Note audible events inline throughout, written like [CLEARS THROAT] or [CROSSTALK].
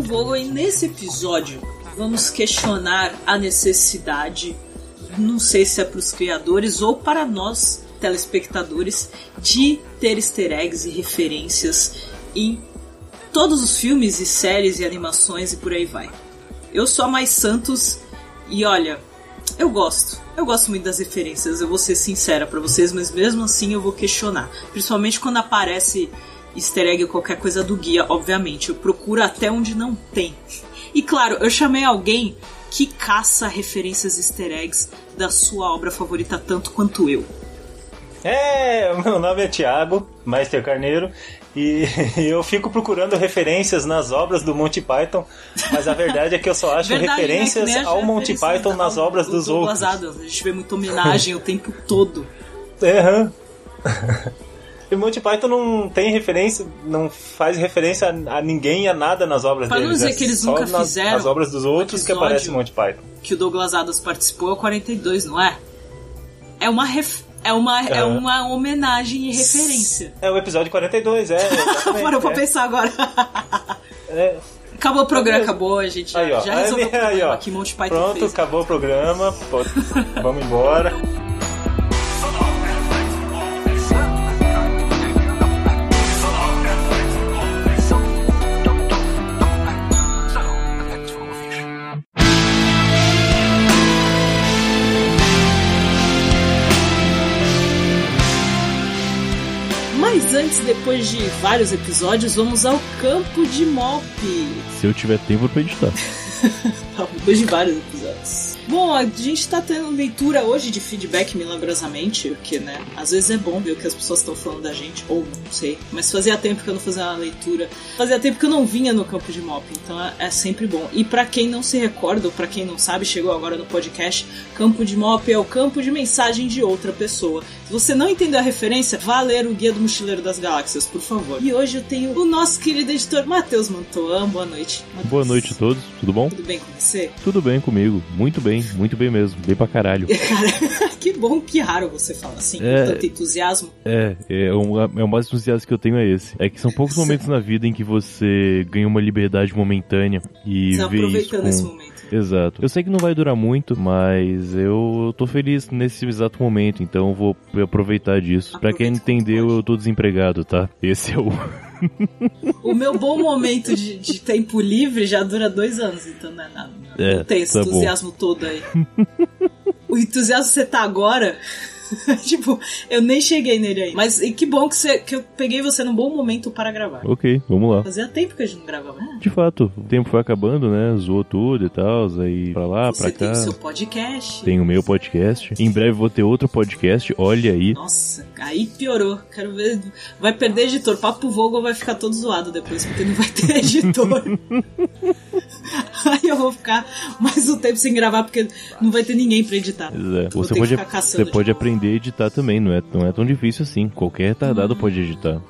Vogo e nesse episódio vamos questionar a necessidade, não sei se é para os criadores ou para nós telespectadores, de ter easter eggs e referências em todos os filmes e séries e animações e por aí vai. Eu sou a Mais Santos e olha, eu gosto. Eu gosto muito das referências, eu vou ser sincera para vocês, mas mesmo assim eu vou questionar. Principalmente quando aparece easter egg ou qualquer coisa do guia, obviamente. Eu procuro até onde não tem. E claro, eu chamei alguém que caça referências easter eggs da sua obra favorita tanto quanto eu. É, [LAUGHS] meu nome é Thiago, Meister Carneiro, e [LAUGHS] eu fico procurando referências nas obras do Monty Python, mas a verdade é que eu só acho [LAUGHS] verdade, né? referências né? ao Monty Python nas obras dos outros. Adams. A gente vê muita homenagem o tempo todo. É, uhum. E Monty Python não tem referência, não faz referência a, a ninguém, a nada nas obras pra deles. Pra não dizer é que eles nunca nas, fizeram. Nas obras dos outros que aparece Monty Python. Que o Douglas Adams participou é o 42, não é? É uma ref... É uma, é. é uma homenagem e referência. É o episódio 42, é. [LAUGHS] Parou pra é. pensar agora. [LAUGHS] é. Acabou o programa, acabou, a gente aí, já, já resolveu aí, o problema aí, que Monty Python Pronto, fez. acabou o programa, pode... vamos embora. [LAUGHS] Mas antes, depois de vários episódios, vamos ao campo de Mop. Se eu tiver tempo pra editar. [LAUGHS] depois de vários episódios. Bom, a gente tá tendo leitura hoje de feedback milagrosamente, porque, né, às vezes é bom ver o que as pessoas estão falando da gente, ou não sei, mas fazia tempo que eu não fazia uma leitura, fazia tempo que eu não vinha no campo de mop, então é, é sempre bom. E para quem não se recorda, ou pra quem não sabe, chegou agora no podcast, campo de mop é o campo de mensagem de outra pessoa. Se você não entendeu a referência, vá ler o Guia do Mochileiro das Galáxias, por favor. E hoje eu tenho o nosso querido editor Matheus Mantoan. Boa noite. Mateus. Boa noite a todos, tudo bom? Tudo bem com você? Tudo bem comigo, muito bem, muito bem mesmo, bem pra caralho. [LAUGHS] Cara, [LAUGHS] que bom, que raro você fala assim, é, com tanto entusiasmo. É, é, um, é o mais entusiasmo que eu tenho é esse. É que são poucos [LAUGHS] momentos na vida em que você ganha uma liberdade momentânea e você vê isso com... esse momento. Exato. Eu sei que não vai durar muito, mas eu tô feliz nesse exato momento, então eu vou aproveitar disso. Para quem entendeu, eu tô desempregado, tá? Esse é o. o meu bom momento de, de, tempo livre já dura dois anos, então não é nada. Não, é, não tem esse tá entusiasmo bom. todo aí. o entusiasmo que você tá agora [LAUGHS] tipo, eu nem cheguei nele aí. Mas e que bom que, você, que eu peguei você num bom momento para gravar. Ok, vamos lá. Fazia tempo que a gente não gravava. Né? De fato, o tempo foi acabando, né? Zoou tudo e tal, aí pra lá, você pra cá. Tem o seu podcast. Tem o meu podcast. Em breve vou ter outro podcast, olha aí. Nossa, aí piorou. Quero ver. Vai perder editor. Papo Vogo vai ficar todo zoado depois, porque não vai ter [LAUGHS] editor. aí eu vou ficar mais um tempo sem gravar, porque não vai ter ninguém pra editar. É. Você pode, você pode aprender a editar também, não é, não é tão difícil assim. Qualquer retardado hum. pode editar.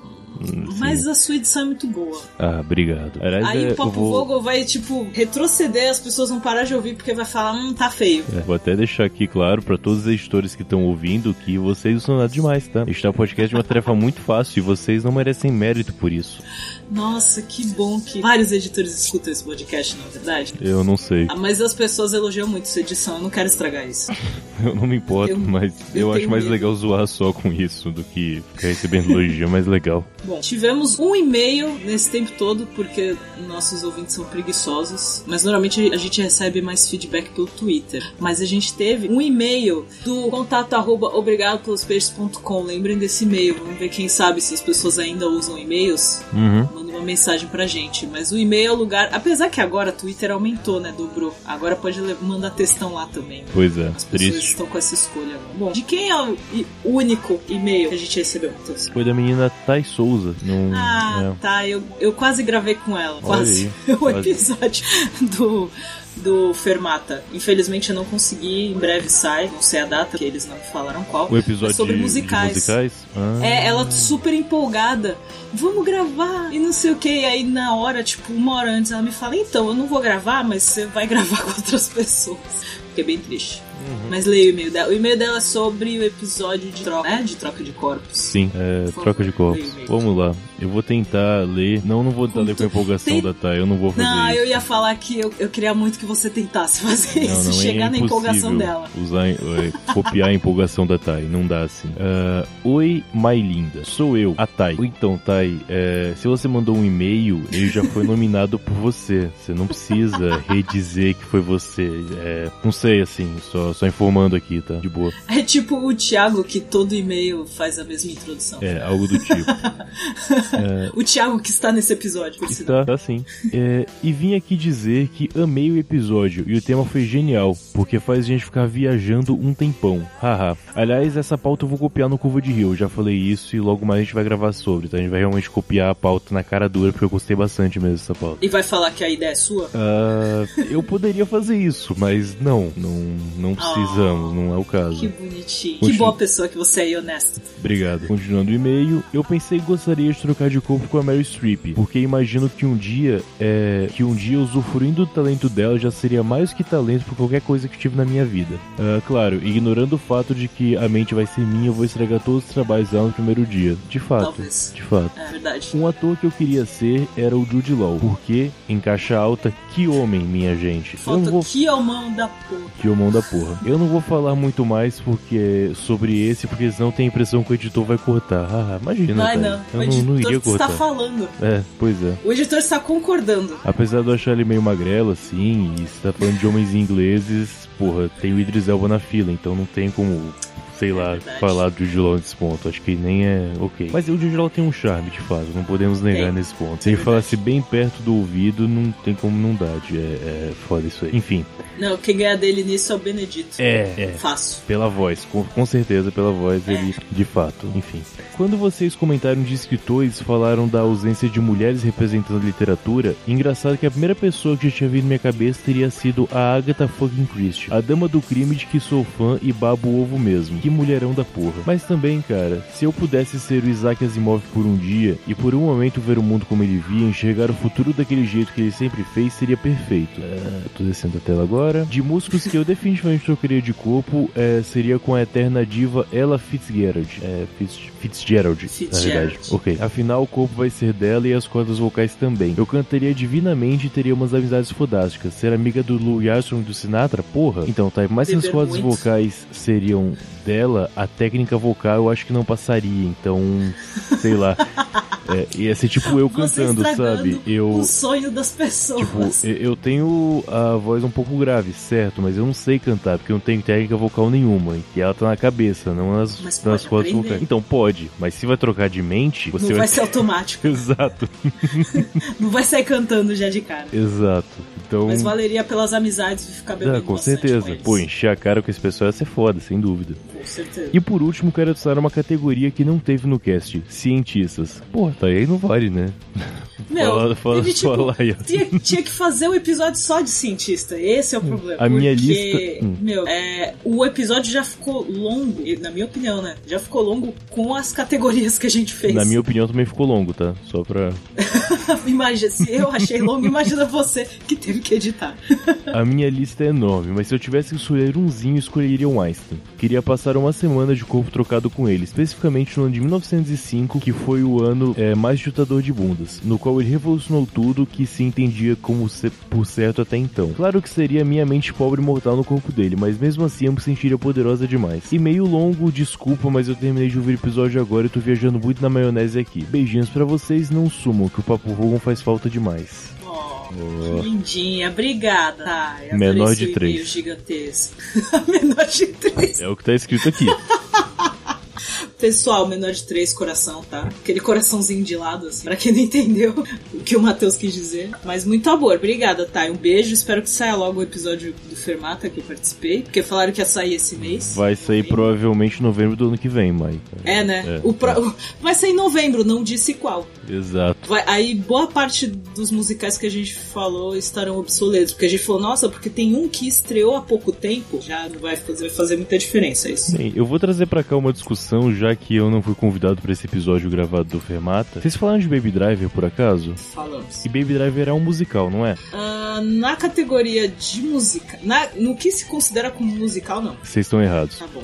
Sim. Mas a sua edição é muito boa. Ah, obrigado. Aliás, Aí é, o Papo vou... Vogo vai, tipo, retroceder, as pessoas vão parar de ouvir porque vai falar, hum, tá feio. É, vou até deixar aqui claro para todos os editores que estão ouvindo que vocês não são nada demais, tá? Editar podcast é uma tarefa [LAUGHS] muito fácil e vocês não merecem mérito por isso. Nossa, que bom que vários editores escutam esse podcast, na verdade. Eu não sei. Ah, mas as pessoas elogiam muito sua edição, eu não quero estragar isso. [LAUGHS] eu não me importo, eu, mas eu, eu acho mais medo. legal zoar só com isso do que ficar recebendo elogio, é mais legal. [LAUGHS] Bom, tivemos um e-mail nesse tempo todo, porque nossos ouvintes são preguiçosos, mas normalmente a gente recebe mais feedback pelo Twitter. Mas a gente teve um e-mail do contato arroba obrigadopelospeixes.com. Lembrem desse e-mail, vamos ver quem sabe se as pessoas ainda usam e-mails. Uhum manda uma mensagem pra gente. Mas o e-mail é o lugar. Apesar que agora o Twitter aumentou, né? Dobrou. Agora pode mandar textão lá também. Pois é. As pessoas triste. estão com essa escolha. Bom, de quem é o único e-mail que a gente recebeu, Matheus? Foi da menina Thay Souza. Num, ah, é. tá. Eu, eu quase gravei com ela. Quase. Aí, [LAUGHS] o quase. episódio do do Fermata. Infelizmente eu não consegui, em breve sai, não sei a data, que eles não falaram qual. O episódio sobre musicais. musicais? Ah. É, ela super empolgada. Vamos gravar e não sei o que. E aí na hora, tipo, uma hora antes, ela me fala: Então, eu não vou gravar, mas você vai [LAUGHS] gravar com outras pessoas. Fiquei bem triste. Uhum. Mas leia o e-mail dela. O e-mail dela é sobre o episódio de troca, né? De troca de corpos. Sim, é, troca de corpos. Vamos lá. Eu vou tentar ler. Não, não vou tentar ler com a empolgação Tem... da Thay. Eu não vou fazer Não, isso. eu ia falar que eu, eu queria muito que você tentasse [LAUGHS] fazer não, isso. Não, é chegar é na empolgação dela. Usar, é, copiar a empolgação da Thay. Não dá assim. Uh, Oi, mai linda. Sou eu, a Thay. Então, Thay, é, se você mandou um e-mail, ele já foi [LAUGHS] nominado por você. Você não precisa redizer que foi você. É, não sei, assim, só, só informando aqui, tá? De boa. É tipo o Thiago que todo e-mail faz a mesma introdução. É, algo do tipo. [LAUGHS] é... O Thiago que está nesse episódio, por Está, tá sim. É, e vim aqui dizer que amei o episódio e o tema foi genial, porque faz a gente ficar viajando um tempão. Haha. Aliás, essa pauta eu vou copiar no Curva de Rio, eu já falei isso e logo mais a gente vai gravar sobre, tá? A gente vai realmente copiar a pauta na cara dura, porque eu gostei bastante mesmo dessa pauta. E vai falar que a ideia é sua? Uh, eu poderia fazer isso, mas não, não, não precisamos, oh, não é o caso. Que bonitinho. Continu... Que boa pessoa que você é e honesto. Obrigado. Continuando o e-mail, eu pensei que gostaria de trocar de corpo com a Mary Streep, porque imagino que um dia, é, que um dia usufruindo do talento dela já seria mais que talento por qualquer coisa que tive na minha vida. Uh, claro, ignorando o fato de que a mente vai ser minha, eu vou estragar todos os trabalhos dela no primeiro dia. De fato. Talvez. De fato. É verdade. Um ator que eu queria ser era o Jude Law, porque em caixa alta, que homem, minha gente. Falta eu não vou... que homão da porra. Que homão da porra. Eu não vou falar muito mais porque sobre esse, porque senão tem a impressão que o editor vai cortar. Ah, imagina. Vai, não. Eu o não, não iria cortar. está falando. É, pois é. O editor está concordando. Apesar de eu achar ele meio magrelo, assim, e está falando de homens ingleses, porra, tem o Idris Elba na fila, então não tem como sei lá, é falar do Jude nesse ponto. Acho que nem é ok. Mas o Jude tem um charme, de fato. Não podemos negar nesse ponto. Se ele falasse bem perto do ouvido, não tem como não dar. É, é foda isso aí. Enfim. Não, quem ganha dele nisso é o Benedito. É, é. Fácil. Pela voz, com, com certeza pela voz, é. ele, de fato. Enfim. Quando vocês comentaram de escritores, falaram da ausência de mulheres representando a literatura, engraçado que a primeira pessoa que já tinha vindo na minha cabeça teria sido a Agatha fucking Christie, a dama do crime de que sou fã e babo o ovo mesmo. Que mulherão da porra. Mas também, cara, se eu pudesse ser o Isaac Asimov por um dia e por um momento ver o mundo como ele via, enxergar o futuro daquele jeito que ele sempre fez, seria perfeito. É, tô descendo a tela agora. De músicos que eu definitivamente trocaria de corpo, é, seria com a eterna diva Ella Fitzgerald. É, Fitz, Fitzgerald, Fitzgerald, na verdade. Ok. Afinal, o corpo vai ser dela e as cordas vocais também. Eu cantaria divinamente e teria umas amizades fodásticas. Ser amiga do Louis Armstrong e do Sinatra? Porra. Então, tá. Mas se as cordas muito. vocais seriam dela, a técnica vocal eu acho que não passaria. Então, sei lá. [LAUGHS] É, ia ser tipo eu cantando, sabe? Eu, o sonho das pessoas. Tipo, eu tenho a voz um pouco grave, certo, mas eu não sei cantar, porque eu não tenho técnica vocal nenhuma. E ela tá na cabeça, não nas, nas cordas vocais. Então pode, mas se vai trocar de mente, você não vai, vai ser automático. [LAUGHS] Exato. [LAUGHS] não vai sair cantando já de cara. Exato. Então... Mas valeria pelas amizades ficar bebendo. Ah, com certeza. Com Pô, encher a cara com esse pessoal ia ser foda, sem dúvida. Com certeza. E por último, quero adicionar uma categoria que não teve no cast: cientistas. Pô, tá aí não vale, né? Meu, fala, fala, teve, tipo, fala tinha, tinha, que fazer um episódio só de cientista. Esse é o problema. A porque, minha lista. Hum. Meu, é, o episódio já ficou longo, na minha opinião, né? Já ficou longo com as categorias que a gente fez. Na minha opinião também ficou longo, tá? Só pra. [LAUGHS] imagina, se eu achei longo, imagina você que teve que editar. a minha lista é enorme, mas se eu tivesse que escolher umzinho, escolheria o Einstein. Queria passar uma semana de corpo trocado com ele, especificamente no ano de 1905, que foi o ano é, mais chutador de bundas, no qual ele revolucionou tudo que se entendia como por certo até então. Claro que seria minha mente pobre e mortal no corpo dele, mas mesmo assim eu me sentiria poderosa demais. E meio longo, desculpa, mas eu terminei de ouvir o episódio agora e tô viajando muito na maionese aqui. Beijinhos para vocês, não sumam, que o Papo Rogon faz falta demais. Oh, que lindinha, obrigada. Ai, Menor de três. gigantesco. [LAUGHS] Menor de três. É o que tá escrito aqui. [LAUGHS] Pessoal, menor de três coração, tá? Aquele coraçãozinho de lado, assim, pra quem não [LAUGHS] entendeu o que o Matheus quis dizer. Mas muito amor, obrigada, Thay. Um beijo, espero que saia logo o episódio do Fermata que eu participei, porque falaram que ia sair esse mês. Vai sair provavelmente em novembro do ano que vem, Mai. É, né? É, o pro... é. [LAUGHS] Vai sair em novembro, não disse qual. Exato. Vai... Aí boa parte dos musicais que a gente falou estarão obsoletos, porque a gente falou, nossa, porque tem um que estreou há pouco tempo, já não vai fazer, vai fazer muita diferença isso. Bem, eu vou trazer para cá uma discussão já que eu não fui convidado para esse episódio gravado do Fermata. Vocês falaram de Baby Driver por acaso? Falamos. E Baby Driver é um musical, não é? Uh, Uh, na categoria de música, na, no que se considera como musical, não. Vocês estão errados. Tá bom.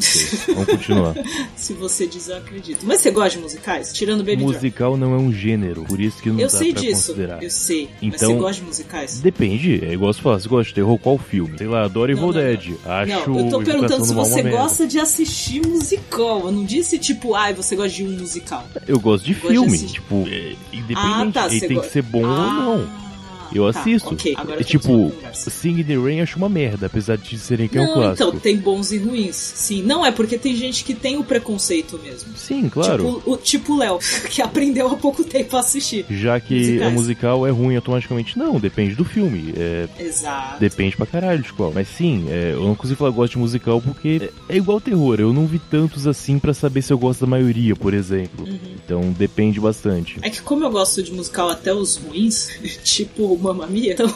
Vamos continuar. [LAUGHS] se você diz, eu acredito. Mas você gosta de musicais? Tirando Baby Musical Drive. não é um gênero, por isso que não eu dá sei pra disso, considerar. Eu sei. Então, mas você gosta de musicais? Depende. É igual você fala, você gosta de terror, qual filme? Sei lá, adoro Evil Dead. Acho Não, eu tô perguntando se você gosta de assistir musical. Eu não disse, tipo, ai, você gosta de um musical. Eu gosto de Gosta filme. de- tipo, é, independente. Ah, tá, Ele tem go- que ser bom Ah, ou não. Eu tá, assisto. ok, agora é temos tipo. Sing in the Rain acho uma merda, apesar de serem que é um Não, clássico. então, tem bons e ruins. Sim, não é porque tem gente que tem o preconceito mesmo. Sim, claro. Tipo o tipo Léo, [LAUGHS] que aprendeu há pouco tempo a assistir. Já que musicais. a musical é ruim automaticamente. Não, depende do filme. É, Exato. Depende pra caralho de qual. Mas sim, é, eu não consigo falar que gosto de musical porque é, é igual terror. Eu não vi tantos assim pra saber se eu gosto da maioria, por exemplo. Uhum. Então depende bastante. É que como eu gosto de musical até os ruins, [LAUGHS] tipo Mamma [LAUGHS] Mia, então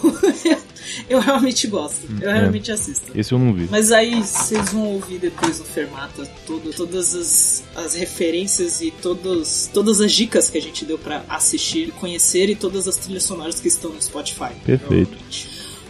eu realmente gosto. Eu é. realmente assisto. Esse eu não vi. Mas aí vocês vão ouvir depois no Fermata todo, todas as, as referências e todos, todas as dicas que a gente deu pra assistir conhecer e todas as trilhas sonoras que estão no Spotify. Perfeito.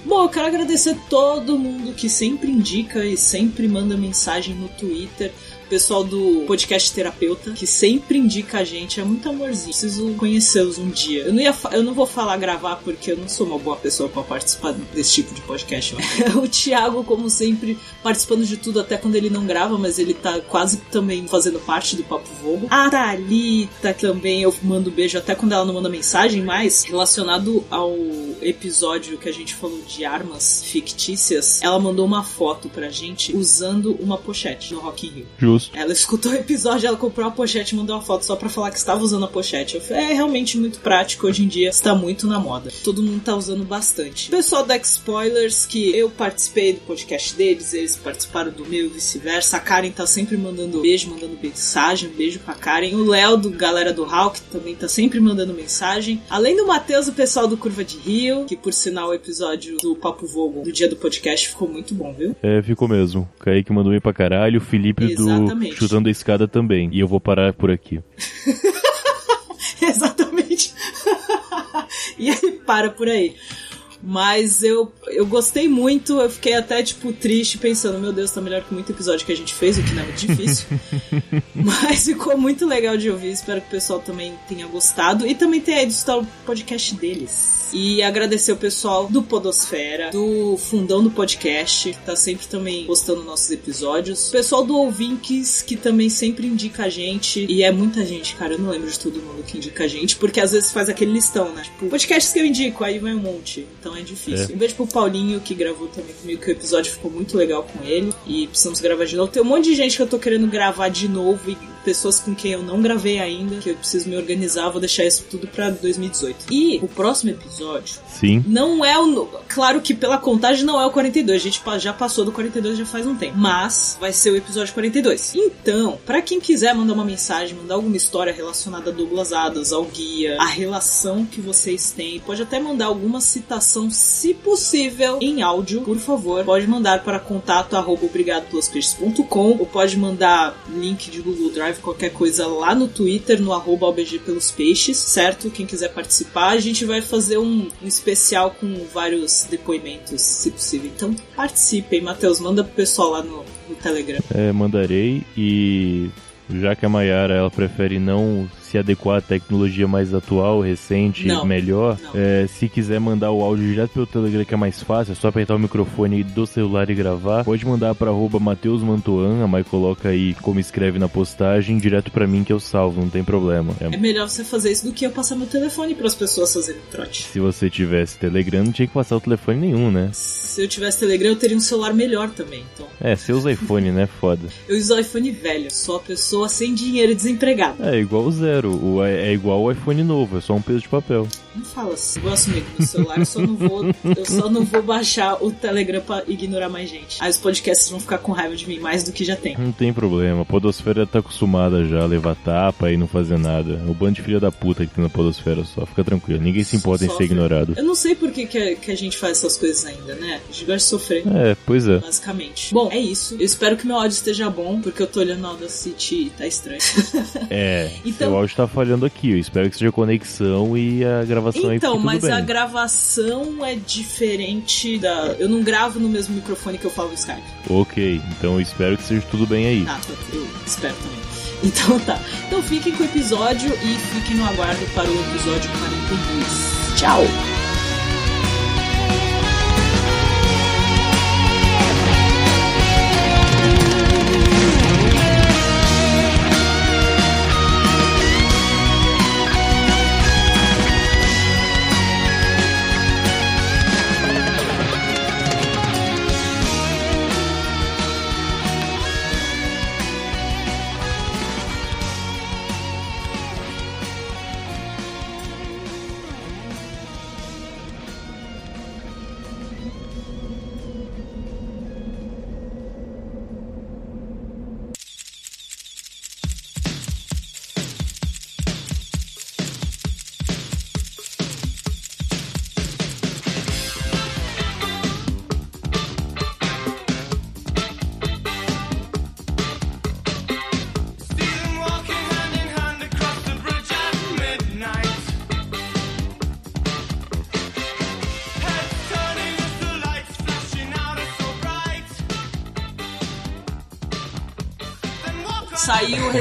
Bom, eu quero agradecer todo mundo que sempre indica e sempre manda mensagem no Twitter. O pessoal do podcast terapeuta, que sempre indica a gente, é muito amorzinho. Preciso conhecê-los um dia. Eu não, ia eu não vou falar gravar porque eu não sou uma boa pessoa pra participar desse tipo de podcast. [LAUGHS] o Thiago, como sempre, participando de tudo, até quando ele não grava, mas ele tá quase também fazendo parte do Papo Vogo. A Thalita também, eu mando beijo até quando ela não manda mensagem, mas relacionado ao episódio que a gente falou de armas fictícias, ela mandou uma foto pra gente usando uma pochete no Rock in Rio. Justo. Ela escutou o episódio, ela comprou a pochete e mandou uma foto só pra falar que estava usando a pochete. Eu falei, é realmente muito prático, hoje em dia está muito na moda. Todo mundo tá usando bastante. O pessoal da Spoilers, que eu participei do podcast deles, eles participaram do meu e vice-versa. A Karen tá sempre mandando beijo, mandando mensagem, um beijo pra Karen. O Léo, do Galera do Hulk, também tá sempre mandando mensagem. Além do Matheus, o pessoal do Curva de Rio, que por sinal o episódio do Papo Vogo do dia do podcast ficou muito bom, viu? É, ficou mesmo. O Kaique mandou bem pra caralho, o Felipe Exatamente. Do Chutando a Escada também. E eu vou parar por aqui. [LAUGHS] Exatamente. [LAUGHS] e aí para por aí. Mas eu, eu gostei muito, eu fiquei até, tipo, triste, pensando, meu Deus, tá melhor que muito episódio que a gente fez, o que não é muito difícil. [LAUGHS] Mas ficou muito legal de ouvir, espero que o pessoal também tenha gostado. E também tenha escutar o podcast deles. E agradecer o pessoal do Podosfera, do Fundão do Podcast, que tá sempre também postando nossos episódios. O pessoal do Ouvinques, que também sempre indica a gente. E é muita gente, cara, eu não lembro de todo mundo que indica a gente, porque às vezes faz aquele listão, né? Tipo, podcasts que eu indico, aí vai um monte. Então é difícil. É. Um beijo pro Paulinho, que gravou também comigo, que o episódio ficou muito legal com ele. E precisamos gravar de novo. Tem um monte de gente que eu tô querendo gravar de novo e pessoas com quem eu não gravei ainda, que eu preciso me organizar, vou deixar isso tudo pra 2018. E o próximo episódio Sim. não é o. Claro que pela contagem não é o 42, a gente já passou do 42 já faz um tempo. Mas vai ser o episódio 42. Então, pra quem quiser mandar uma mensagem, mandar alguma história relacionada a Douglas Adams, ao guia, a relação que vocês têm, pode até mandar alguma citação, se possível, em áudio, por favor. Pode mandar para contato arroba ou pode mandar link de Google Drive, qualquer coisa lá no Twitter, no arroba OBG pelos peixes, certo? Quem quiser participar, a gente vai fazer um, um especial com vários depoimentos, se possível. Então participem, Matheus, manda pro pessoal lá no, no Telegram. É, mandarei e já que a Mayara ela prefere não se adequar à tecnologia mais atual, recente, Não. melhor, Não. é, se quiser mandar o áudio direto pelo Telegram que é mais fácil, é só apertar o microfone do celular e gravar, pode mandar para arroba Matheus Mantoan, a Mai coloca aí como escreve na postagem, direto pra mim que eu salvo, não tem problema. É- É melhor você fazer isso do que eu passar meu telefone para as pessoas fazerem trote. se você tivesse Telegram, não tinha que passar o telefone nenhum, né? Se eu tivesse Telegram, eu teria um celular melhor também. Então, É, você usa iPhone, né? Foda. eu uso iPhone velho, sou a pessoa sem dinheiro e desempregada. É igual o zero, o, é igual o iPhone novo, é só um peso de papel. Não fala assim. Eu gosto mesmo do celular, eu só não vou, eu só não vou baixar o Telegram pra ignorar mais gente. Aí os podcasts vão ficar com raiva de mim mais do que já tem. Não tem problema, a Podosfera tá acostumada já a levar tapa e não fazer nada. O bando de filha da puta que tem na Podosfera só, fica tranquilo, ninguém se importa em ser Sofre. ignorado. Eu não sei por que, que, a, que a gente faz essas coisas ainda, né? A gente gosta de sofrer. É, pois é. Basicamente. Bom, é isso. Eu espero que meu áudio esteja bom, porque eu tô olhando o Audacity e tá estranho. É, [LAUGHS] Então- seu áudio tá falhando aqui, eu espero que seja conexão e a gravação gravação então, mas bem. a gravação é diferente da. Eu não gravo no mesmo microfone que eu falo no Skype. Ok, então eu espero que seja tudo bem aí. Ah, eu espero também. [LAUGHS] Então tá. Então fiquem com o episódio e fiquem no aguardo para o episódio 42. Tchau!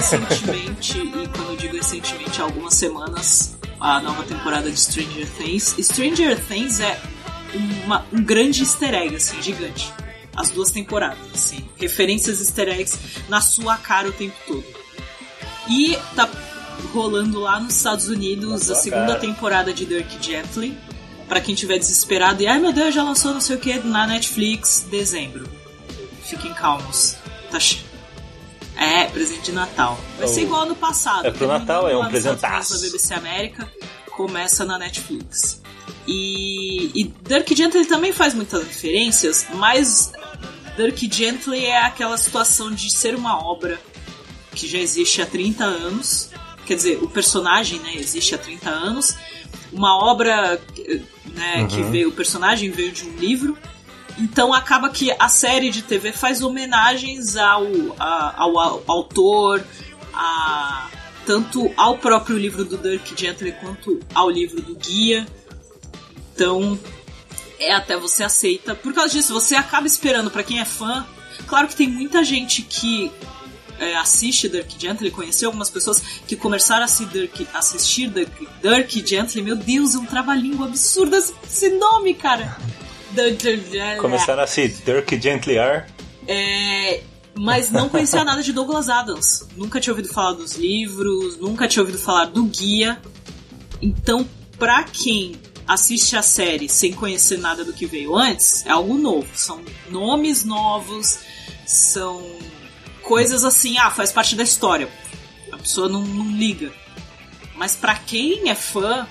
Recentemente, e quando eu digo recentemente, algumas semanas, a nova temporada de Stranger Things. Stranger Things é uma, um grande easter egg, assim, gigante. As duas temporadas, assim. Referências easter eggs na sua cara o tempo todo. E tá rolando lá nos Estados Unidos a segunda cara. temporada de Dirk Gently. Para quem tiver desesperado e, ai meu Deus, já lançou não sei o que na Netflix, dezembro. Fiquem calmos. Tá é, presente de Natal. Vai ser igual ano passado. É pro Natal, é um presentaço. da BBC América começa na Netflix. E, e Dirk Gently também faz muitas referências, mas Dirk Gently é aquela situação de ser uma obra que já existe há 30 anos. Quer dizer, o personagem né, existe há 30 anos. Uma obra né, uhum. que veio, o personagem veio de um livro então acaba que a série de TV faz homenagens ao, a, ao, ao, autor, a, tanto ao próprio livro do Dirk Gently quanto ao livro do Guia. Então é até você aceita. Por causa disso, você acaba esperando para quem é fã. Claro que tem muita gente que é, assiste Dirk Gently, conheceu algumas pessoas que começaram a assistir Dirk, assistir Dirk, Dirk Gently. Meu Deus, é um trava-língua absurdo esse nome, cara. Começaram a se Dirk Gently R. É, mas não conhecia nada de Douglas Adams. Nunca tinha ouvido falar dos livros, nunca tinha ouvido falar do guia. Então, pra quem assiste a série sem conhecer nada do que veio antes, é algo novo. São nomes novos, são coisas assim, ah, faz parte da história. A pessoa não, não liga. Mas para quem é fã,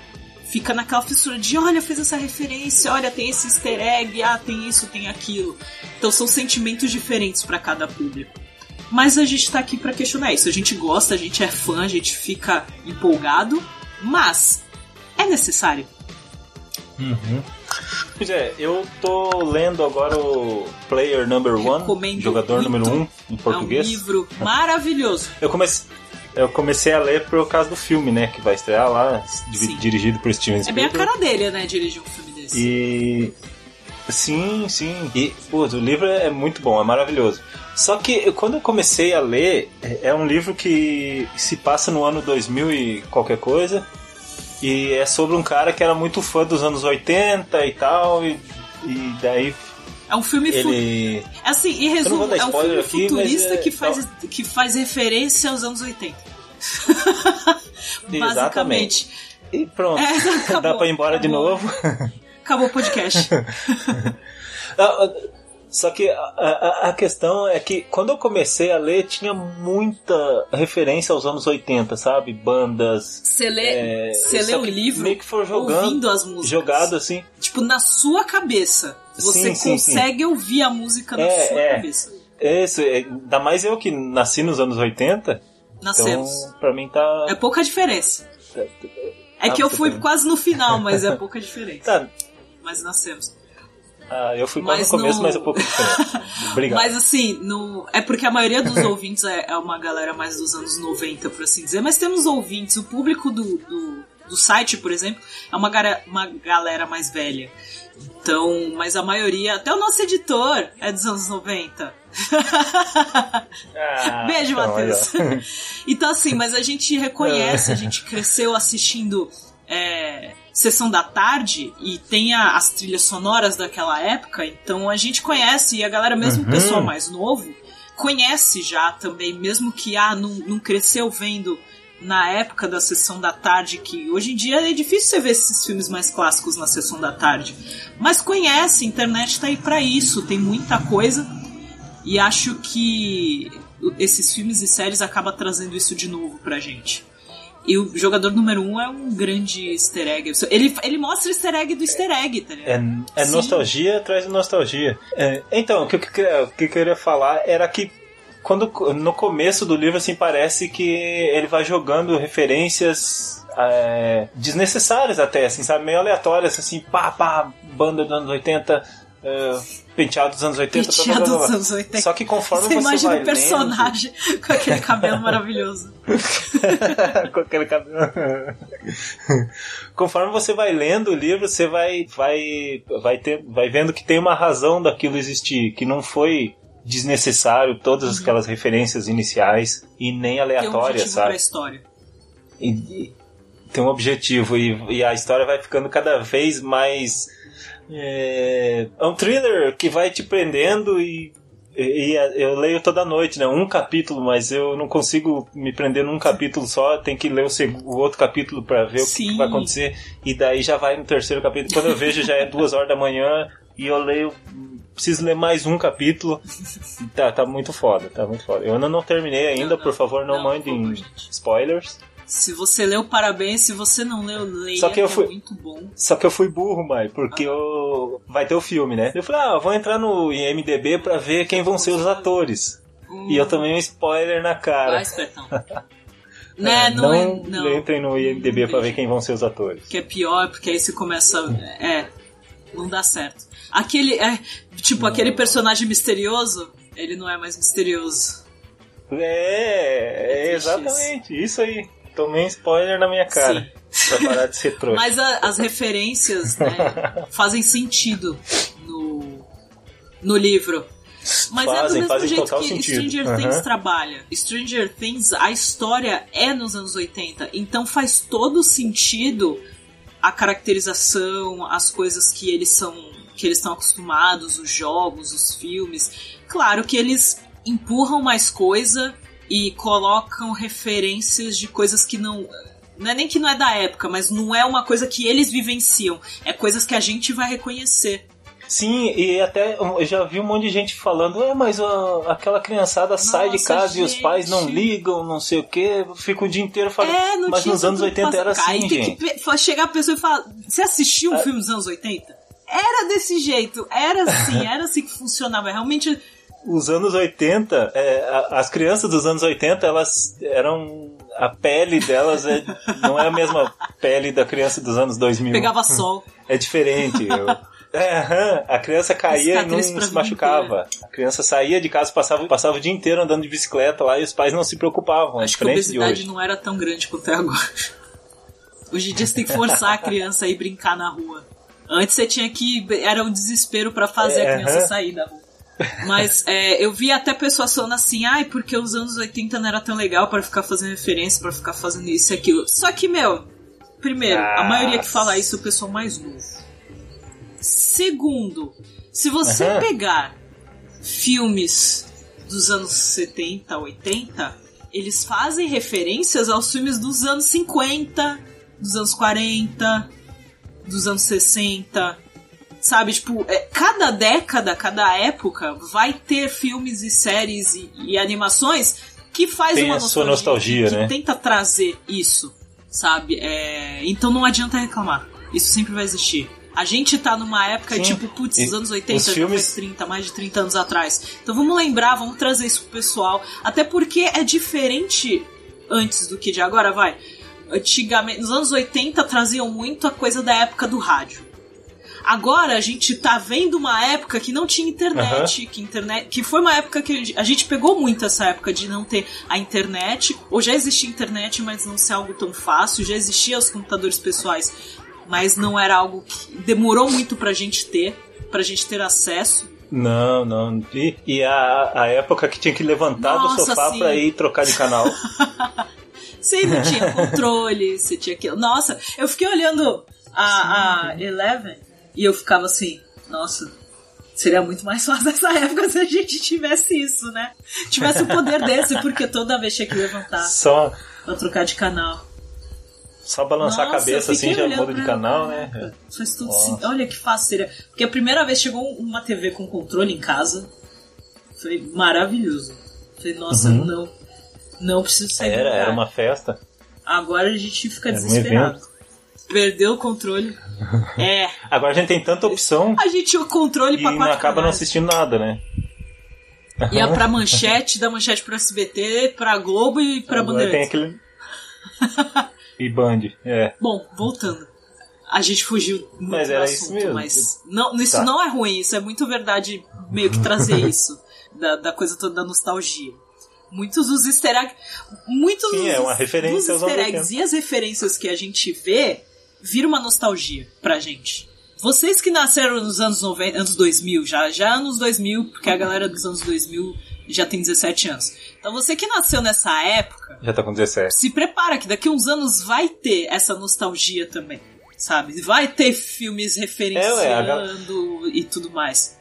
fica naquela fissura de olha, fez essa referência, olha, tem esse easter egg, ah, tem isso, tem aquilo. Então são sentimentos diferentes para cada público. Mas a gente tá aqui para questionar isso. A gente gosta, a gente é fã, a gente fica empolgado, mas é necessário. Uhum. Pois é, eu tô lendo agora o Player Number One, jogador muito. número um em português. É um livro maravilhoso. Eu comecei, eu comecei a ler por causa do filme, né? Que vai estrear lá, sim. dirigido por Steven Spielberg. É bem a cara dele, né? Dirigir um filme desse. E. Sim, sim. E, pô, o livro é muito bom, é maravilhoso. Só que quando eu comecei a ler, é, é um livro que se passa no ano 2000 e qualquer coisa. E é sobre um cara que era muito fã dos anos 80 e tal. E, e daí é um filme ele... fu... Assim, em resumo, é um filme aqui, futurista é... que, faz, que faz referência aos anos 80. [LAUGHS] Basicamente. E pronto. É, [LAUGHS] Dá pra ir embora acabou. de novo. [LAUGHS] Acabou o podcast. Só que a, a, a, questão é que quando eu comecei a ler, tinha muita referência aos anos 80, sabe? Bandas. Você lê, é, lê o livro meio que for jogando, ouvindo as músicas. Jogado assim. Tipo, na sua cabeça. Você sim, consegue sim, sim. ouvir a música na é, sua é. cabeça. Isso, é, ainda mais eu que nasci nos anos 80. Nascemos. Então, pra mim tá. É pouca diferença. É, é que eu fui também. quase no final, mas é [LAUGHS] pouca diferença. tá. Mas nascemos. Ah, eu fui quase no começo, no... mas é pouco. [LAUGHS] Obrigado. Mas assim, no... é porque a maioria dos ouvintes é, é uma galera mais dos anos 90, por assim dizer. Mas temos ouvintes, o público do, do do site, por exemplo, é uma, uma galera mais velha. Então, mas a maioria, até o nosso editor é dos anos 90. Ah, Beijo, então, Matheus. então, assim, mas a gente reconhece, a gente cresceu assistindo é, Sessão da Tarde e tem a, as trilhas sonoras daquela época, então a gente conhece, e a galera, mesmo o uhum. pessoal mais novo, conhece já também, mesmo que ah, não, não cresceu vendo na época da sessão da tarde, que hoje em dia é difícil você ver esses filmes mais clássicos na sessão da tarde. Mas conhece, a internet tá aí para isso, tem muita coisa. E acho que esses filmes e séries acabam trazendo isso de novo pra gente. E o jogador número um é um grande easter egg. Ele, ele mostra easter egg do easter egg, tá ligado? É, é nostalgia atrás de nostalgia. É, então, o que, eu, o que eu queria falar era que quando no começo do livro assim parece que ele vai jogando referências é, desnecessárias até, assim, sabe? Meio aleatórias, assim, pá, pá, banda dos anos 80, é, penteado dos anos 80. Penteado dos anos 80. Só que conforme você, você imagina vai o personagem lendo... com aquele cabelo maravilhoso. [LAUGHS] com aquele cabelo... conforme você vai lendo o livro, você vai, vai, vai, ter, vai vendo que tem uma razão daquilo existir, que não foi desnecessário todas uhum. aquelas referências iniciais e nem aleatórias, tem um sabe? história. E, e, tem um objetivo e, e, a história vai ficando cada vez mais é, é um thriller que vai te prendendo e, e, eu leio toda noite, né? Um capítulo, mas eu não consigo me prender num capítulo só. Tem que ler o, segundo, o outro capítulo para ver Sim. o que vai acontecer. E daí já vai no terceiro capítulo. Quando eu vejo já é duas horas da manhã e eu leio preciso ler mais um capítulo. [LAUGHS] Tá, tá muito foda, tá muito foda. Eu ainda não terminei ainda, não, não, por favor, não, não mandem spoilers. Se você leu, parabéns. Se você não leu, leia, só que, eu é fui, é muito bom. Só que eu fui burro, mãe, porque ah. eu... vai ter o filme, né? Eu falei, ah, vou entrar no IMDB pra ver quem vão ser os atores. Hum. E eu tomei um spoiler na cara. Vai, espertão. [LAUGHS] né, não, não, é, não entrem no IMDB pra ver quem vão ser os atores. Que é pior, porque aí você começa. É, não dá certo. Aquele. É, tipo, não. aquele personagem misterioso, ele não é mais misterioso. É, é, exatamente, isso. isso aí. Tomei um spoiler na minha cara. Sim. Pra parar de ser [LAUGHS] trouxa. Mas a, as referências né, [LAUGHS] fazem sentido no, no livro. Mas fazem, é do mesmo fazem jeito que sentido. Stranger uhum. Things trabalha. Stranger Things, a história é nos anos 80, então faz todo sentido a caracterização, as coisas que eles são que eles estão acostumados, os jogos, os filmes. Claro que eles empurram mais coisa e colocam referências de coisas que não não é nem que não é da época, mas não é uma coisa que eles vivenciam, é coisas que a gente vai reconhecer. Sim, e até eu já vi um monte de gente falando, é, mas uh, aquela criançada Nossa, sai de casa gente. e os pais não ligam, não sei o que, fica o dia inteiro falando. É, mas nos anos 80 era assim, Aí gente. Tem que chegar a pessoa e falar, você assistiu um é. filme dos anos 80? Era desse jeito, era assim, [LAUGHS] era assim que funcionava. Realmente os anos 80, é, as crianças dos anos 80, elas eram. A pele delas é, não é a mesma [LAUGHS] pele da criança dos anos 2000. Pegava sol. É diferente. Eu, é, a criança caía e não se machucava. A criança saía de casa, passava, passava o dia inteiro andando de bicicleta lá e os pais não se preocupavam. Acho que a obesidade não era tão grande quanto é agora. [LAUGHS] Hoje em dia você tem que forçar a criança a ir brincar na rua. Antes você tinha que. Era um desespero para fazer é, a criança uh -huh. sair da rua. Mas é, eu vi até pessoas falando assim, ai, porque os anos 80 não era tão legal para ficar fazendo referência, para ficar fazendo isso e aquilo. Só que, meu, primeiro, a maioria que fala isso é o pessoal mais novo. Segundo, se você uhum. pegar filmes dos anos 70, 80, eles fazem referências aos filmes dos anos 50, dos anos 40, dos anos 60. Sabe, tipo, é, cada década, cada época vai ter filmes e séries e, e animações que faz Tem uma nostalgia, nostalgia que, né? tenta trazer isso, sabe? É, então não adianta reclamar. Isso sempre vai existir. A gente tá numa época, Sim. tipo, putz, os anos 80, os filmes... faz 30, mais de 30 anos atrás. Então vamos lembrar, vamos trazer isso pro pessoal. Até porque é diferente antes do que de agora, vai. Antigamente, nos anos 80 traziam muito a coisa da época do rádio. Agora a gente tá vendo uma época que não tinha internet, que internet, que foi uma época que a gente pegou muito essa época de não ter a internet, ou já existia internet, mas não ser algo tão fácil, já existia os computadores pessoais, mas não era algo que demorou muito pra gente ter, pra gente ter acesso. Não, não. E, e a, a época que tinha que levantar Nossa, do sofá sim. pra ir trocar de canal. [LAUGHS] Você não tinha [LAUGHS] controle, você tinha que. Nossa, eu fiquei olhando a, a Eleven e eu ficava assim, nossa, seria muito mais [LAUGHS] fácil nessa época se a gente tivesse isso, né? Tivesse o poder desse, porque toda vez tinha que levantar Só... pra trocar de canal. Só balançar Nossa, a cabeça assim já muda de canal, né? Faz tudo assim. Olha que fácil seria. Porque a primeira vez chegou uma TV com controle em casa. Foi maravilhoso. Falei, nossa, uhum. não. Não preciso sair Era, era uma festa. Agora a gente fica era desesperado. Um Perdeu o controle. [LAUGHS] É. Agora a gente tem tanta opção. A gente tinha o controle pra quatro E acaba canais. não assistindo nada, né? Ia pra [LAUGHS] manchete, da manchete pro SBT, pra Globo e pra Agora Bandeirantes. Tem aquele... [LAUGHS] e Band, é. Bom, voltando. A gente fugiu muito mas do era assunto, isso mesmo. mas não, isso tá. não é ruim, isso é muito verdade meio que trazer [LAUGHS] isso, da, da coisa toda da nostalgia. Muitos dos easter eggs. Muitos Sim, dos, é uma referência dos easter eggs e as referências que a gente vê vira uma nostalgia pra gente. Vocês que nasceram nos anos 90, anos 2000, já, já anos 2000, porque a galera dos anos 2000 já tem 17 anos. Então você que nasceu nessa época. Já tá com 17. Se prepara que daqui a uns anos vai ter essa nostalgia também. Sabe? Vai ter filmes referenciando é, é, e tudo mais.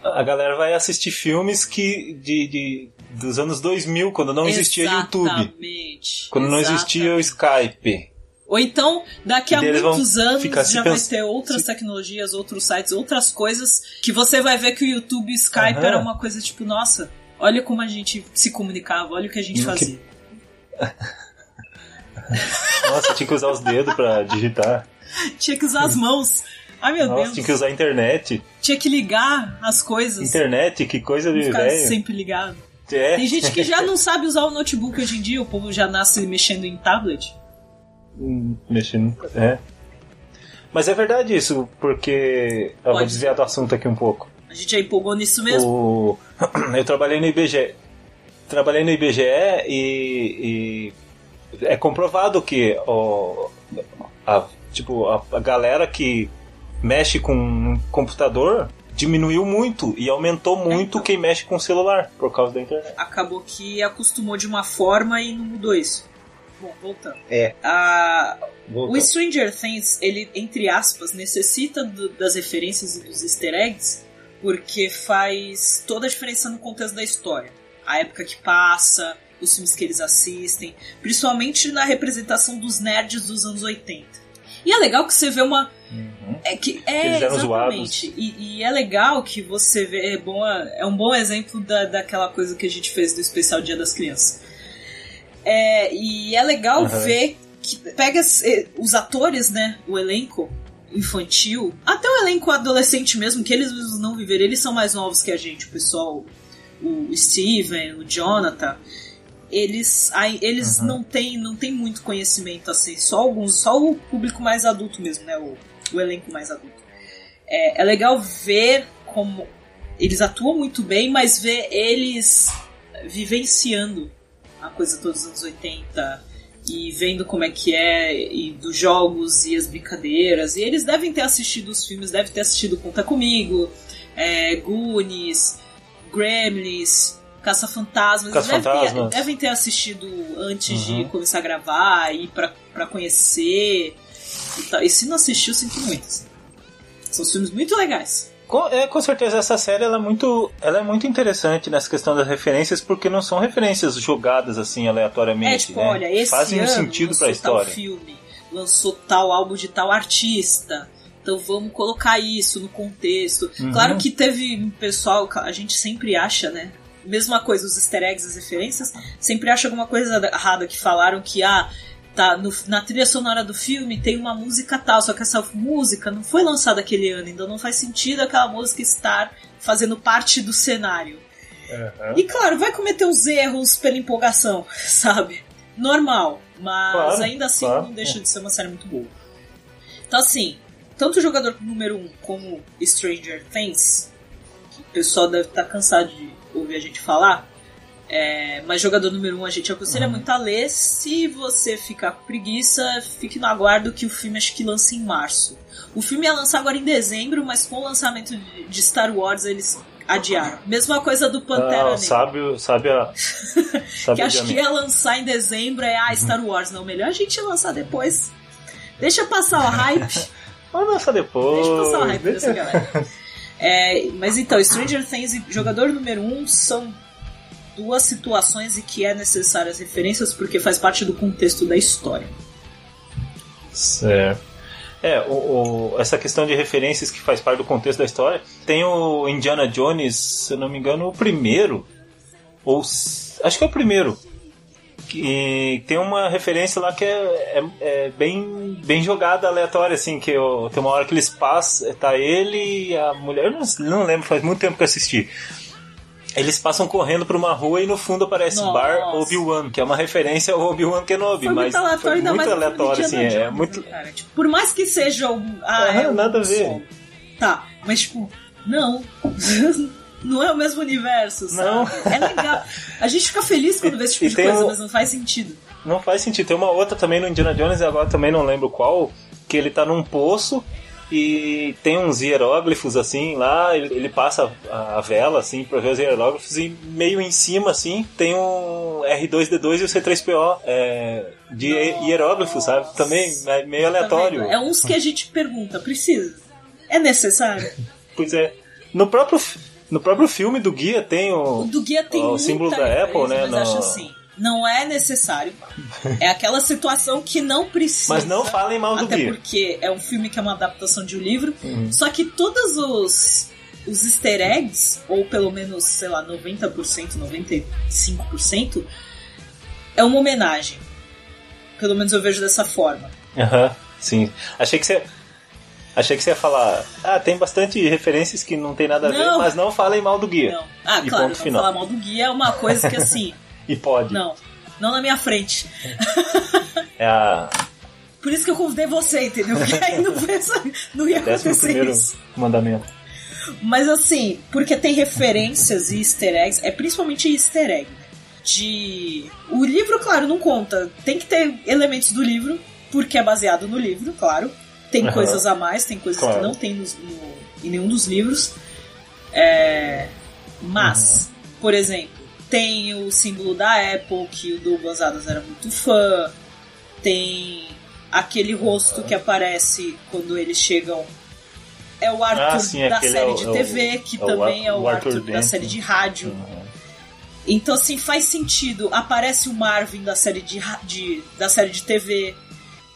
A galera vai assistir filmes que de, de dos anos 2000, quando não existia YouTube. Quando Exatamente. não existia o Skype. Ou então, daqui a muitos anos já vai ter outras se... tecnologias, outros sites, outras coisas que você vai ver que o YouTube e o Skype era uma coisa tipo, nossa, olha como a gente se comunicava, olha o que a gente fazia. [LAUGHS] nossa, tinha que usar os dedos pra digitar. tinha que usar as mãos. Ai meu Nossa, Deus. tinha que usar a internet. Tinha que ligar as coisas. Internet, que coisa de velho. sempre ligado. É. Tem gente que já [LAUGHS] não sabe usar o notebook hoje em dia, o povo já nasce mexendo em tablet. Hum, mexendo. É. Mas é verdade isso, porque. Eu vou desviar do assunto aqui um pouco. A gente já empolgou nisso mesmo? O... [CLEARS THROAT] Eu trabalhei no IBGE. Trabalhei no IBGE e, e é comprovado que o, a, tipo, a, a galera que mexe com um computador diminuiu muito e aumentou muito então, quem mexe com celular por causa da internet. Acabou que acostumou de uma forma e não mudou isso. Bom, voltando. É. Ah, o Stranger Things, ele, entre aspas, necessita do, das referências e dos easter eggs porque faz toda a diferença no contexto da história. A época que passa, os filmes que eles assistem, principalmente na representação dos nerds dos anos 80. E é legal que você vê uma. Uhum. É que é exatamente. E, e, é legal que você vê. É, bom, é um bom exemplo da, daquela coisa que a gente fez do especial Dia das Crianças é, e é legal uhum. ver que pega os atores, né? O elenco infantil, até o elenco adolescente mesmo, que eles não viveram, eles são mais novos que a gente, o pessoal, o Steven, o Jonathan, eles, eles uhum. não têm não tem muito conhecimento assim, só alguns, só o público mais adulto mesmo, né? O, o elenco mais adulto. É, é legal ver como eles atuam muito bem, mas ver eles vivenciando a coisa todos os anos 80 e vendo como é que é, e dos jogos e as brincadeiras. E eles devem ter assistido os filmes, devem ter assistido Conta Comigo, é, Goonies, Gremlins, Caça-Fantasmas. Caça devem, devem, ter assistido antes uhum. de começar a gravar e pra, pra conhecer. E, tal. e se não assistiu, sinto muito. Assim. São filmes muito legais. Com, é, com certeza essa série ela é, muito, ela é muito interessante nessa questão das referências, porque não são referências jogadas assim aleatoriamente. É, tipo, né? olha, esse Fazem ano um sentido para a história. Tal filme, lançou tal álbum de tal artista. Então vamos colocar isso no contexto. Uhum. Claro que teve um pessoal, a gente sempre acha, né? Mesma coisa, os easter eggs, as referências, sempre acha alguma coisa errada que falaram que, ah, tá no, na trilha sonora do filme tem uma música tal, só que essa música não foi lançada aquele ano, então não faz sentido aquela música estar fazendo parte do cenário. Uhum. E claro, vai cometer os erros pela empolgação, [LAUGHS] sabe? Normal, mas claro, ainda assim claro. não deixa de ser uma série muito boa. Então assim, tanto o jogador número 1 um como Stranger Things, que o pessoal deve estar tá cansado de ouvir a gente falar, é, mas jogador número 1 um, a gente aconselha uhum. muito a ler. Se você ficar com preguiça, fique no aguardo que o filme acho que lança em março. O filme ia lançar agora em dezembro, mas com o lançamento de Star Wars eles adiaram. Mesma coisa do Pantera ah, Sabe, sabe a. [LAUGHS] Sabe que acho que ia lançar em dezembro é ah, Star Wars. Não, melhor a gente lançar depois. Deixa passar o hype. [LAUGHS] Vamos lançar depois. Deixa passar o hype dessa galera. É, mas então, Stranger Things e Jogador número 1 um são duas situações e que é necessário as referências porque faz parte do contexto da história. Certo. É, o, o, essa questão de referências que faz parte do contexto da história. Tem o Indiana Jones, se eu não me engano, o primeiro. Ou. Acho que é o primeiro. E tem uma referência lá que é, é, é bem, bem jogada, aleatória, assim, que eu, tem uma hora que eles passam, tá ele e a mulher, eu não, não lembro, faz muito tempo que eu assisti. Eles passam correndo por uma rua e no fundo aparece Nossa. Bar Obi-Wan, que é uma referência ao Obi-Wan Kenobi, foi mas muito aleatório, foi muito aleatório, assim, é, muito... Cara, tipo, por mais que seja um... Ah, é nada a ver. Som. Tá, mas tipo, não... [LAUGHS] não é o mesmo universo, sabe? Não. É legal. A gente fica feliz quando vê esse tipo de coisa, um... mas não faz sentido. Não faz sentido. Tem uma outra também no Indiana Jones, e agora também não lembro qual, que ele tá num poço e tem uns hieróglifos assim lá, ele, ele passa a vela assim para ver os hieróglifos e meio em cima assim tem um R2D2 e o C3PO é, de Nossa. hieróglifos, sabe? Também é meio aleatório. Tá é uns que a gente pergunta, precisa? É necessário? pois é. No próprio no próprio filme do guia tem o, o do guia tem o símbolo da Apple, né? Mas no... acho assim não é necessário. É aquela situação que não precisa. Mas não falem mal do até Até porque é um filme que é uma adaptação de um livro. Uhum. Só que todos os, os easter eggs, ou pelo menos, sei lá, 90%, 95%, é uma homenagem. Pelo menos eu vejo dessa forma. Aham, uhum, sim. Achei que você. Achei que você ia falar, ah, tem bastante referências que não tem nada a não. ver, mas não falem mal do guia. Não. Ah, e claro, não final. falar mal do guia é uma coisa que assim. [LAUGHS] [LAUGHS] E pode. Não, não na minha frente. [LAUGHS] É a. Por isso que eu convidei você, entendeu? Porque aí não, não ia acontecer isso. mandamento. Mas assim, porque tem referências e easter eggs, é principalmente easter egg. De. O livro, claro, não conta. Tem que ter elementos do livro, porque é baseado no livro, claro. Tem uhum. coisas a mais, tem coisas claro. que não tem no, no, em nenhum dos livros. É... Mas, uhum. por exemplo, tem o símbolo da Apple, que o Douglas Adams era muito fã. Tem aquele rosto que aparece quando eles chegam. É o Arthur ah, sim, da série é o, de TV, é o, que é também é o, Arthur, Arthur da série de rádio. Uhum. Então, assim, faz sentido. Aparece o Marvin da série de, de, da série de TV.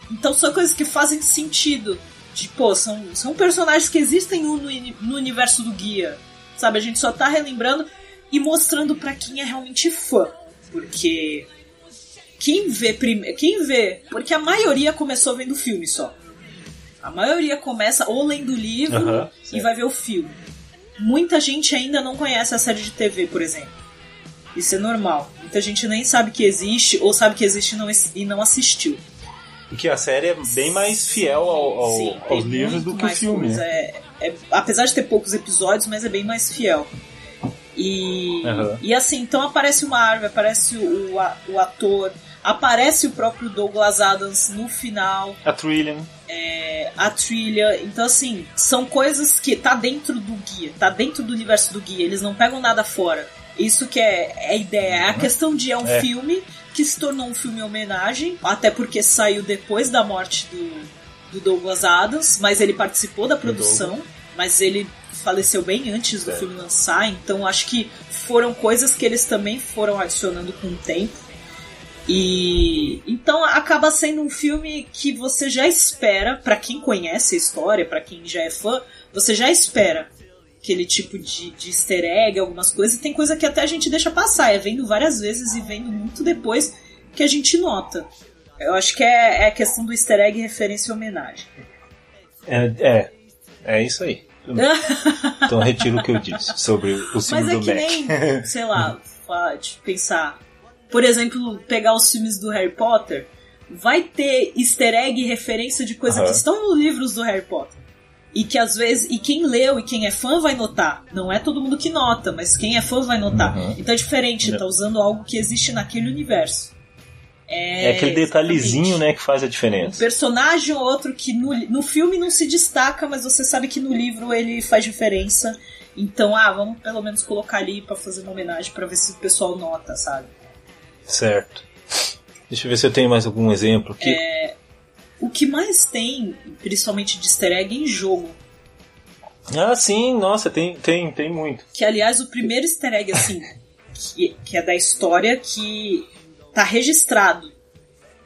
Então, são coisas que fazem sentido. De, pô, são, são personagens que existem no, no universo do guia. Sabe, a gente só tá relembrando e mostrando para quem é realmente fã. Porque quem vê primeiro. Quem vê. Porque a maioria começou vendo o filme só. A maioria começa ou lendo o livro e vai ver o filme. Muita gente ainda não conhece a série de TV, por exemplo. Isso é normal. Muita gente nem sabe que existe, ou sabe que existe e não, e não assistiu. Porque a série é bem mais fiel ao, ao, Sim, aos livros do que o filme. É, é, apesar de ter poucos episódios, mas é bem mais fiel. E, uhum. e assim, então aparece uma árvore, aparece o, o ator, aparece o próprio Douglas Adams no final. A trilha. É, a trilha. Então, assim, são coisas que tá dentro do guia, tá dentro do universo do guia, eles não pegam nada fora. Isso que é, é a ideia. É a uhum. questão de é um é. filme que se tornou um filme homenagem, até porque saiu depois da morte do, do Douglas Adams, mas ele participou da produção, mas ele faleceu bem antes do é. filme lançar, então acho que foram coisas que eles também foram adicionando com o tempo. E então acaba sendo um filme que você já espera, para quem conhece a história, para quem já é fã, você já espera aquele tipo de, de easter egg, algumas coisas, e tem coisa que até a gente deixa passar, é vendo várias vezes e vendo muito depois que a gente nota. Eu acho que é, é a questão do easter egg referência e homenagem. É, é, é isso aí. Então retiro o que eu disse sobre o filme Mas é do que Mac. nem, sei lá, pode pensar. Por exemplo, pegar os filmes do Harry Potter, vai ter easter egg referência de coisas que estão nos livros do Harry Potter. e que às vezes e quem leu e quem é fã vai notar. Não é todo mundo que nota, mas quem é fã vai notar. Uhum. Então é diferente, tá usando algo que existe naquele universo. É, é aquele detalhezinho, exatamente. né, que faz a diferença. Um personagem ou outro que no, no filme não se destaca, mas você sabe que no livro ele faz diferença. Então, ah, vamos pelo menos colocar ali para fazer uma homenagem para ver se o pessoal nota, sabe? Certo. Deixa eu ver se eu tenho mais algum exemplo aqui. É, o que mais tem, principalmente de easter egg, é em jogo. Ah, sim, nossa, tem, tem, tem muito. Que, aliás, o primeiro easter egg, assim, que, que é da história, que tá registrado,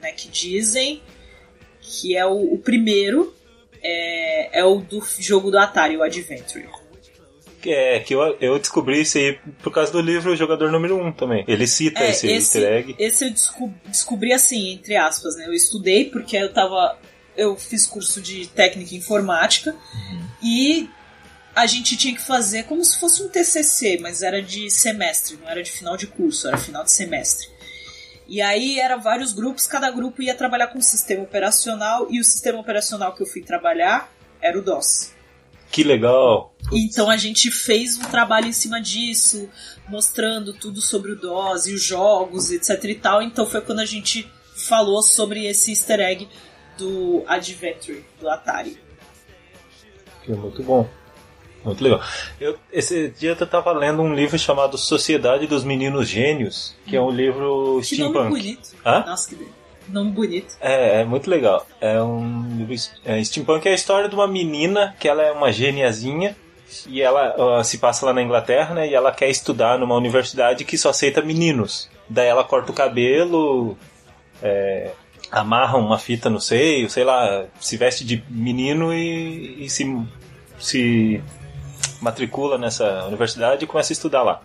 né? Que dizem que é o, o primeiro, é, é o do jogo do Atari, o Adventure. É, que eu, eu descobri isso aí por causa do livro Jogador Número 1 um, também. Ele cita é, esse, esse easter egg. Esse eu descobri, descobri assim, entre aspas, né? Eu estudei porque eu tava. Eu fiz curso de técnica informática uhum. e a gente tinha que fazer como se fosse um TCC, mas era de semestre, não era de final de curso, era final de semestre. E aí eram vários grupos, cada grupo ia trabalhar com um sistema operacional e o sistema operacional que eu fui trabalhar era o DOS. Que legal! Então a gente fez um trabalho em cima disso, mostrando tudo sobre o DOS e os jogos, etc e tal. Então foi quando a gente falou sobre esse easter egg do Adventure, do Atari. Que é muito bom. Muito legal. Eu, esse dia eu tava lendo um livro chamado Sociedade dos Meninos Gênios, que é um livro que steampunk. Nome bonito. Hã? Nossa, que nome bonito. É, é muito legal. É um livro é, steampunk é a história de uma menina que ela é uma geniazinha e ela uh, se passa lá na Inglaterra, né? E ela quer estudar numa universidade que só aceita meninos. Daí ela corta o cabelo, é, amarra uma fita no seio, sei lá, se veste de menino e, e se, se matricula nessa universidade e começa a estudar lá.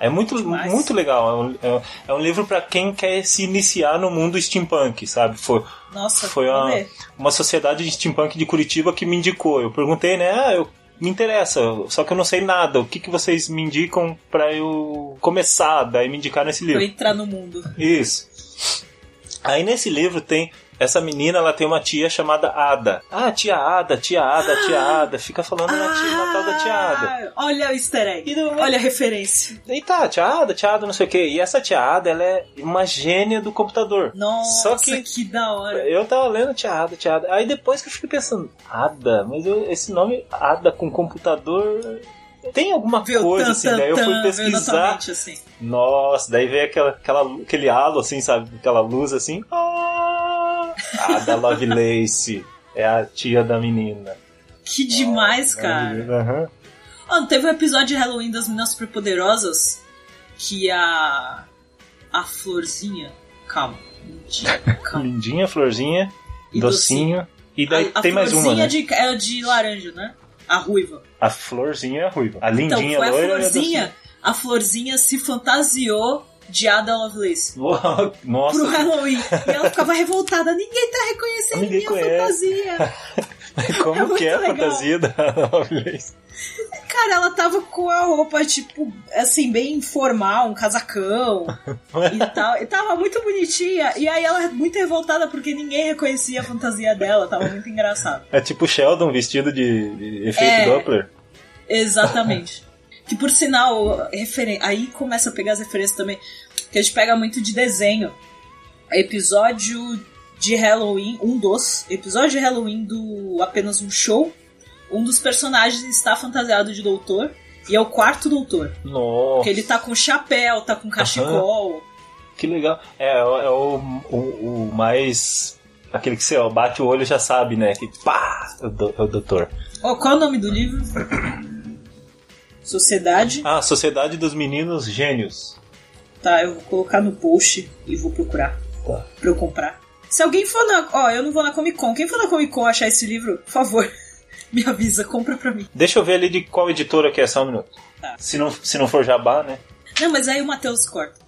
É muito, muito legal. É um, é, é um livro para quem quer se iniciar no mundo steampunk, sabe? Foi, Nossa, foi uma, uma sociedade de steampunk de Curitiba que me indicou. Eu perguntei, né? Ah, eu me interessa, só que eu não sei nada. O que, que vocês me indicam para eu começar? Daí me indicar nesse livro. Pra entrar no mundo. Isso. Aí nesse livro tem essa menina, ela tem uma tia chamada Ada. Ah, tia Ada, tia Ada, tia ah! Ada. Fica falando na, tia, na tal da tia Ada. Olha o easter egg. Olha a referência. E tá, tia Ada, tia Ada, não sei o que. E essa tia Ada, ela é uma gênia do computador. Nossa, Só que, que da hora. Eu tava lendo tia Ada, tia Ada. Aí depois que eu fiquei pensando, Ada, mas eu, esse nome Ada com computador tem alguma Viu, coisa assim, daí eu fui pesquisar. Assim. Nossa, daí veio aquela, aquela, aquele halo assim, sabe? Aquela luz assim. Ah, a da Lovelace é a tia da menina. Que demais, oh, cara. Uhum. Oh, teve um episódio de Halloween das Meninas Superpoderosas que a. A Florzinha. Calma. Lindinha, [LAUGHS] calma. Lindinha Florzinha, e docinho. docinho. E daí a, tem a mais uma. Né? De, é de laranja, né? A ruiva. A florzinha é a ruiva. A lindinha então, foi a florzinha, a florzinha se fantasiou de Ada Lovelace. Nossa. Pro Halloween. E ela ficava revoltada. Ninguém tá reconhecendo Ninguém minha conhece. fantasia. [LAUGHS] Como é que é a fantasia da Lovelace? Cara, ela tava com a roupa, tipo, assim, bem formal, um casacão [LAUGHS] e tal. E tava muito bonitinha. E aí ela muito revoltada porque ninguém reconhecia a fantasia dela. Tava muito engraçado. É tipo Sheldon vestido de, de efeito é, Doppler. Exatamente. Que por sinal, referen aí começa a pegar as referências também. Que a gente pega muito de desenho. Episódio de Halloween, um dos. Episódio de Halloween do Apenas um Show um dos personagens está fantasiado de doutor e é o quarto doutor. Nossa. Porque ele tá com chapéu, tá com cachecol. Uhum. Que legal. É, é o, o, o, mais. Aquele que você ó, bate o olho e já sabe, né? Que pá! É o, é o doutor. Oh, qual é o nome do livro? [COUGHS] Sociedade. Ah, Sociedade dos Meninos Gênios. Tá, eu vou colocar no post e vou procurar. Tá. Pra eu comprar. Se alguém for na. Ó, eu não vou na Comic Con. Quem for na Comic Con achar esse livro, por favor. [LAUGHS] Me avisa, compra pra mim. Deixa eu ver ali de qual editora que é, só um minuto. Tá. Se, não, se não for jabá, né? Não, mas aí o Matheus corta.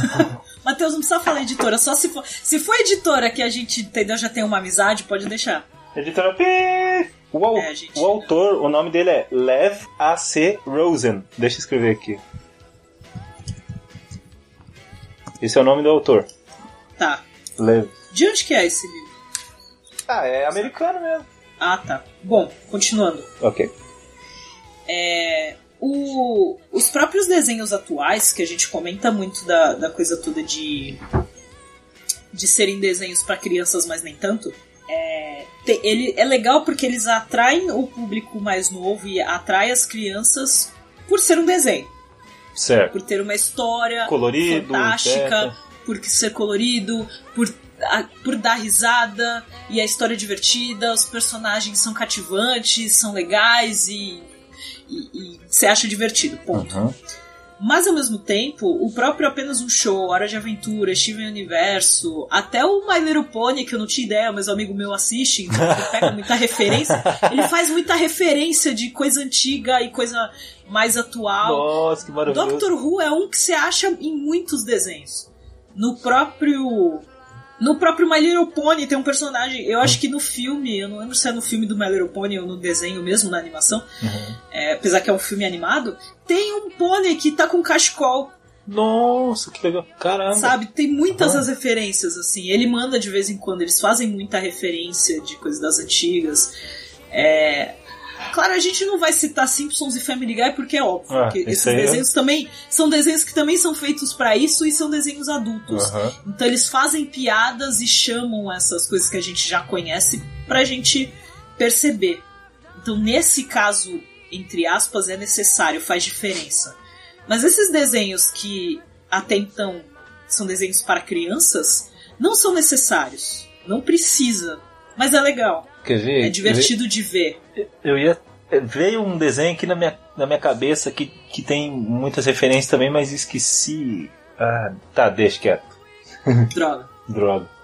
[LAUGHS] Matheus não precisa falar editora, só se for. Se for editora que a gente entendeu, já tem uma amizade, pode deixar. Editora P. O, é, gente... o autor, o nome dele é Lev A.C. Rosen. Deixa eu escrever aqui. Esse é o nome do autor. Tá. Lev. De onde que é esse livro? Ah, é americano mesmo. Ah, tá. Bom, continuando. Ok. É, o, os próprios desenhos atuais, que a gente comenta muito da, da coisa toda de, de serem desenhos para crianças, mas nem tanto, é, ele é legal porque eles atraem o público mais novo e atraem as crianças por ser um desenho. Certo. Por ter uma história colorido, fantástica, por ser colorido, por, a, por dar risada e a história é divertida, os personagens são cativantes, são legais e, e, e você acha divertido. Ponto. Uhum. Mas ao mesmo tempo, o próprio Apenas um Show, Hora de Aventura, Steven Universo, até o My Little Pony, que eu não tinha ideia, mas o amigo meu assiste, então ele pega muita [LAUGHS] referência. Ele faz muita referência de coisa antiga e coisa mais atual. Nossa, que maravilhoso. Doctor Who é um que você acha em muitos desenhos. No próprio no próprio My Little Pony tem um personagem, eu acho que no filme, eu não lembro se é no filme do My Little Pony ou no desenho mesmo, na animação, uhum. é, apesar que é um filme animado, tem um pônei que tá com cachecol. Nossa, que legal. Caramba. Sabe, tem muitas uhum. as referências, assim. Ele manda de vez em quando, eles fazem muita referência de coisas das antigas. É, Claro, a gente não vai citar Simpsons e Family Guy porque é óbvio. Ah, esses é desenhos é... também são desenhos que também são feitos para isso e são desenhos adultos. Então eles fazem piadas e chamam essas coisas que a gente já conhece pra gente perceber. Então nesse caso, entre aspas, é necessário, faz diferença. Mas esses desenhos que até então são desenhos para crianças não são necessários. Não precisa. Mas é legal. Quer ver? É divertido de ver. Eu ia. Veio um desenho aqui na minha, na minha cabeça que, que tem muitas referências também, mas esqueci. Ah, tá, deixa quieto. [LAUGHS] Droga. Droga.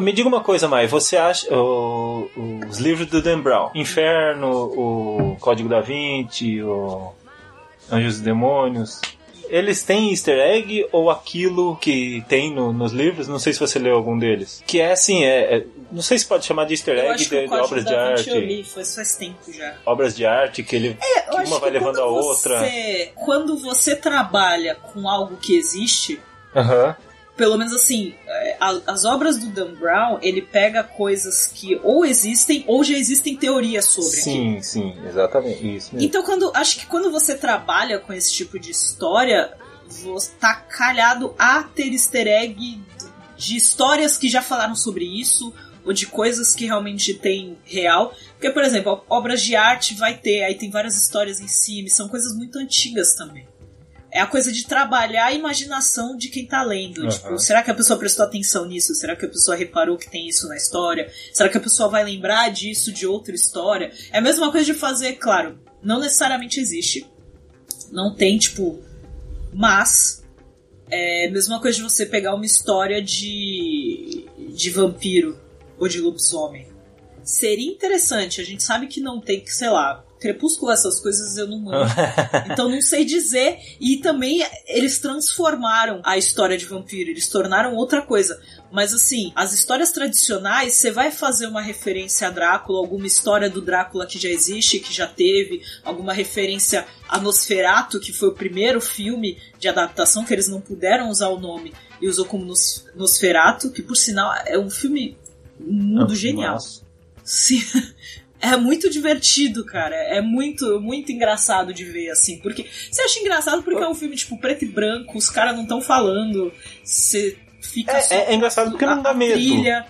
Me diga uma coisa, Mai, você acha o, os livros do Dan Brown, Inferno, o Código da Vinci, o Anjos e Demônios, eles têm easter egg ou aquilo que tem no, nos livros? Não sei se você leu algum deles. Que é assim, é, é não sei se pode chamar de easter egg de, de obras de arte. Eu li, foi faz tempo já. Obras de arte que ele é, que uma vai levando a outra. Você, quando você trabalha com algo que existe, Uhum pelo menos assim, é, as obras do Dan Brown, ele pega coisas que ou existem ou já existem teorias sobre. Sim, aqui. sim, exatamente isso. Mesmo. Então, quando acho que quando você trabalha com esse tipo de história, você tá calhado a ter easter egg de histórias que já falaram sobre isso ou de coisas que realmente tem real. Porque, por exemplo, obras de arte vai ter, aí tem várias histórias em cima, são coisas muito antigas também é a coisa de trabalhar a imaginação de quem tá lendo. Uhum. Tipo, será que a pessoa prestou atenção nisso? Será que a pessoa reparou que tem isso na história? Será que a pessoa vai lembrar disso de outra história? É a mesma coisa de fazer, claro, não necessariamente existe. Não tem, tipo. Mas. É a mesma coisa de você pegar uma história de. de vampiro ou de lobisomem. Seria interessante, a gente sabe que não tem que, sei lá, Crepúsculo, essas coisas eu não manjo. [LAUGHS] então não sei dizer. E também eles transformaram a história de vampiro, eles tornaram outra coisa. Mas assim, as histórias tradicionais, você vai fazer uma referência a Drácula, alguma história do Drácula que já existe, que já teve, alguma referência a Nosferatu, que foi o primeiro filme de adaptação que eles não puderam usar o nome e usou como Nos Nosferatu, que por sinal é um filme mundo ah, genial. Nossa. Sim. É muito divertido, cara. É muito, muito engraçado de ver, assim. Porque você acha engraçado porque é um filme, tipo, preto e branco, os caras não estão falando. Você fica é, é, é, engraçado porque não dá medo. Trilha.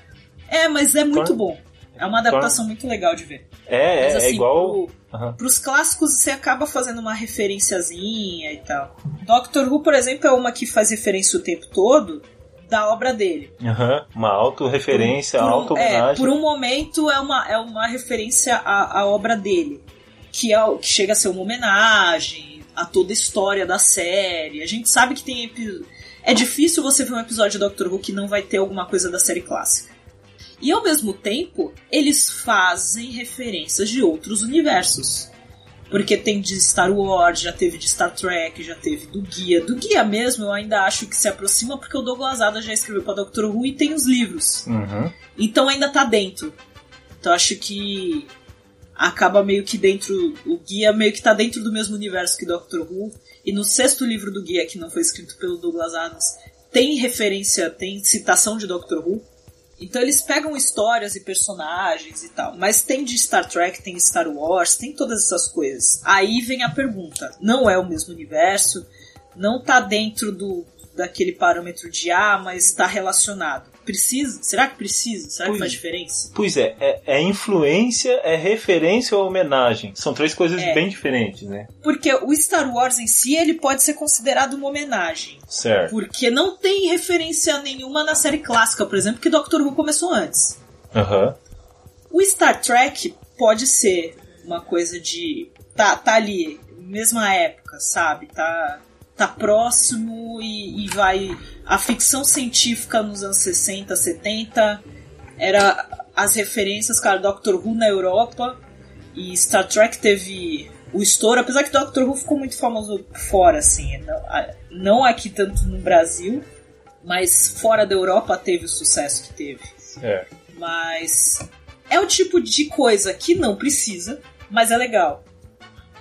É, mas é muito bom. É uma adaptação muito legal de ver. É, mas, é, é assim, é igual. Pro, uhum. Pros clássicos você acaba fazendo uma referenciazinha e tal. Doctor Who, por exemplo, é uma que faz referência o tempo todo da obra dele. Uhum, uma autorreferência, um, auto-homenagem. É, por um momento é uma, é uma referência à, à obra dele, que, é, que chega a ser uma homenagem a toda a história da série. A gente sabe que tem É difícil você ver um episódio de Doctor Who que não vai ter alguma coisa da série clássica. E ao mesmo tempo, eles fazem referências de outros universos. Porque tem de Star Wars, já teve de Star Trek, já teve do Guia. Do Guia mesmo eu ainda acho que se aproxima porque o Douglas Adams já escreveu para Doctor Who e tem os livros. Uhum. Então ainda tá dentro. Então acho que acaba meio que dentro. O Guia meio que tá dentro do mesmo universo que Doctor Who. E no sexto livro do Guia, que não foi escrito pelo Douglas Adams, tem referência, tem citação de Doctor Who. Então eles pegam histórias e personagens e tal. Mas tem de Star Trek, tem Star Wars, tem todas essas coisas. Aí vem a pergunta: não é o mesmo universo, não tá dentro do daquele parâmetro de ah, mas está relacionado. Precisa? Será que precisa? Será pois, que faz diferença? Pois é, é, é, influência, é referência ou homenagem. São três coisas é. bem diferentes, né? Porque o Star Wars em si, ele pode ser considerado uma homenagem. Certo. Porque não tem referência nenhuma na série clássica, por exemplo, que Doctor Who começou antes. Aham. Uhum. O Star Trek pode ser uma coisa de. Tá, tá ali, mesma época, sabe? Tá tá próximo e, e vai. A ficção científica nos anos 60, 70 era as referências, cara, Doctor Who na Europa e Star Trek teve o estouro, apesar que Doctor Who ficou muito famoso fora, assim, não, não aqui tanto no Brasil, mas fora da Europa teve o sucesso que teve. É. Mas é o tipo de coisa que não precisa, mas é legal.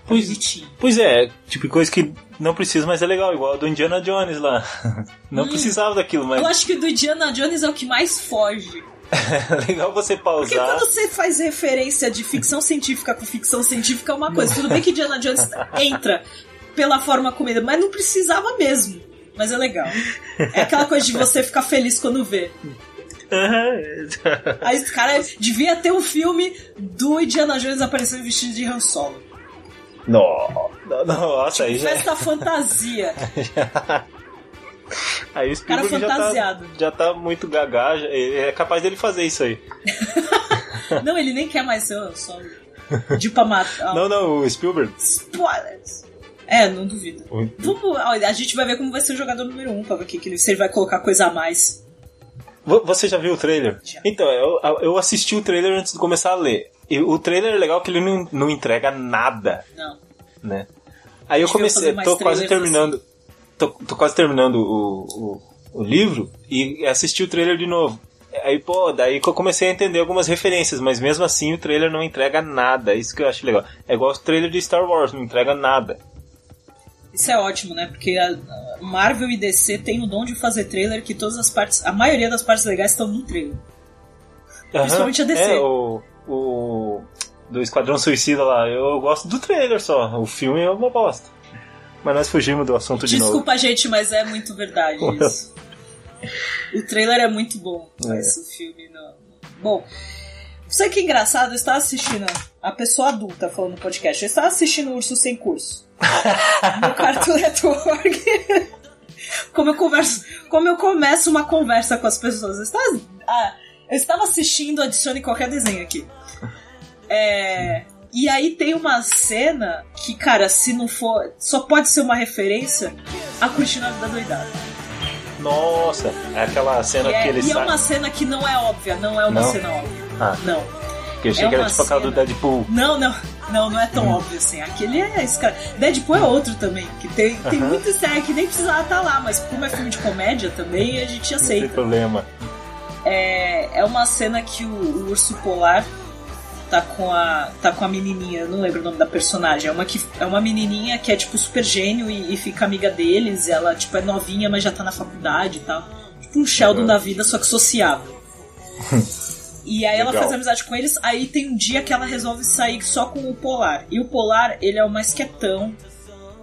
Pois, pois é, tipo coisa que não precisa, mas é legal, igual do Indiana Jones lá. [LAUGHS] Não hum, precisava daquilo, mas. Eu acho que do Indiana Jones é o que mais foge. É [LAUGHS] legal você pausar. Porque quando você faz referência de ficção científica com ficção científica é uma coisa. Tudo bem que Indiana Jones entra pela forma comida, mas não precisava mesmo. Mas é legal. É aquela coisa de você ficar feliz quando vê. Aí, cara, devia ter um filme do Indiana Jones aparecendo vestido de Han Solo. Nossa, aí já. Festa fantasia. [LAUGHS] Aí o Spielberg Cara fantasiado. Já tá, já tá muito gagá, é capaz dele fazer isso aí. [LAUGHS] não, ele nem quer mais ser só de pra matar. [LAUGHS] Não, não, o Spielberg. Spoilers. É, não duvido. Vamos, a gente vai ver como vai ser o jogador número 1 um, pra ver que, se ele vai colocar coisa a mais. Você já viu o trailer? Já. Então, eu, eu assisti o trailer antes de começar a ler. E o trailer é legal que ele não, não entrega nada. Não. Né? Aí eu comecei, tô quase terminando. Assim. Tô, tô, quase terminando o, o, o, livro e assisti o trailer de novo. Aí, pô, daí que eu comecei a entender algumas referências, mas mesmo assim o trailer não entrega nada. Isso que eu acho legal. É igual o trailer de Star Wars, não entrega nada. Isso é ótimo, né? Porque a Marvel e DC tem o dom de fazer trailer que todas as partes, a maioria das partes legais estão no trailer. Principalmente a DC. É, o, o do Esquadrão Suicida lá, eu gosto do trailer só. O filme é uma bosta. Mas nós fugimos do assunto de novo. Desculpa, gente, mas é muito verdade [LAUGHS] isso. o trailer é muito bom, mas é. o filme não. Bom, isso que é engraçado, eu estava assistindo a pessoa adulta falando no podcast, eu estava assistindo Urso Sem Curso. [LAUGHS] no Cartoon Network. como eu converso, como eu começo uma conversa com as pessoas. Eu estava, ah, eu estava assistindo, adicione qualquer desenho aqui. É, e aí tem uma cena que, cara, se não for. Só pode ser uma referência a Cortina da Doidada. Nossa, é aquela cena que, é, que ele E é uma cena que não é óbvia, não é uma não? cena óbvia. Ah. Não. Porque eu achei é que era tipo aquela do Deadpool. Não, não. Não, não é tão hum. óbvio assim. Aquele é esse cara. Deadpool é outro também, que tem, tem uh -huh. muito série que nem precisava estar tá lá, mas como é filme de comédia também, a gente aceita. Não tem problema. É, é uma cena que o, o urso polar tá com a tá com a menininha, eu não lembro o nome da personagem, é uma que é uma menininha que é tipo super gênio e, e fica amiga deles, ela tipo é novinha, mas já tá na faculdade e tal. Tipo um Sheldon uhum. da vida, só que sociável. [LAUGHS] e aí ela faz amizade com eles, aí tem um dia que ela resolve sair só com o Polar. E o Polar, ele é o mais quietão,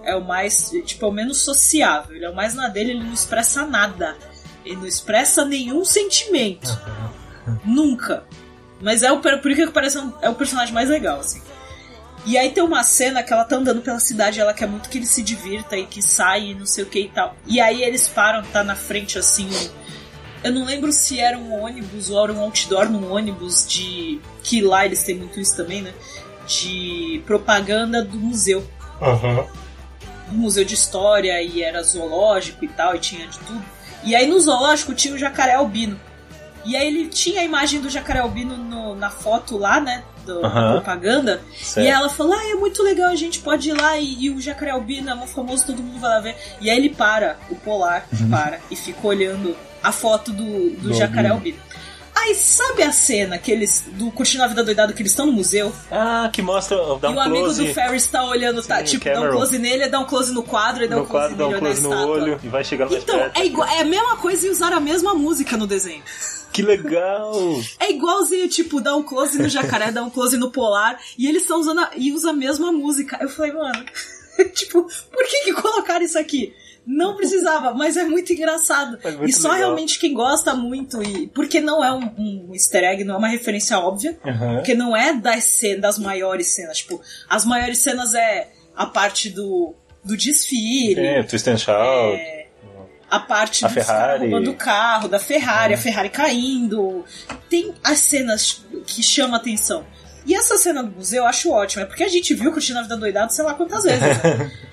é o mais, tipo, é o menos sociável, ele é o mais na dele, ele não expressa nada. Ele não expressa nenhum sentimento. Nunca. Mas é o, por que parece um, é o personagem mais legal, assim. E aí tem uma cena que ela tá andando pela cidade, ela quer muito que ele se divirta e que saia e não sei o que e tal. E aí eles param, tá na frente assim. Eu não lembro se era um ônibus ou era um outdoor num ônibus de. Que lá eles têm muito isso também, né? De propaganda do museu. Uhum. museu de história e era zoológico e tal, e tinha de tudo. E aí no zoológico tinha o jacaré albino. E aí ele tinha a imagem do jacaré albino no, na foto lá, né? Do, uhum. Da propaganda. Certo. E ela falou: Ah, é muito legal, a gente pode ir lá e, e o jacaré albino é muito famoso, todo mundo vai lá ver. E aí ele para, o polar uhum. para e fica olhando a foto do, do, do jacaré albino. albino. Aí sabe a cena que eles, do Curtindo a Vida Doidado que eles estão no museu? Ah, que mostra. Dá um e o amigo close. do Ferris tá olhando, tá, tipo, Cameron. dá um close nele, dá um close no quadro e dá um close, quadro, dá um close no olho e vai chegando Então, é, igual, é a mesma coisa e usar a mesma música no desenho. Que legal! [LAUGHS] É igualzinho, tipo, dá um close no jacaré, dá um close no polar, e eles estão usando a, e usa a mesma música. Eu falei, mano, [LAUGHS] tipo, por que que colocaram isso aqui? Não [LAUGHS] precisava, mas é muito engraçado. É muito e só legal. realmente quem gosta muito, e porque não é um, um easter egg, não é uma referência óbvia, uhum. porque não é das, cenas, das maiores cenas. Tipo, as maiores cenas é a parte do, do desfile. É, Twist and Shout. É, a parte a do Ferrari. do carro, da Ferrari, a Ferrari caindo. Tem as cenas que chamam atenção. E essa cena do museu eu acho ótima, é porque a gente viu Curtindo a Vida Doidado sei lá quantas vezes. Né? [LAUGHS]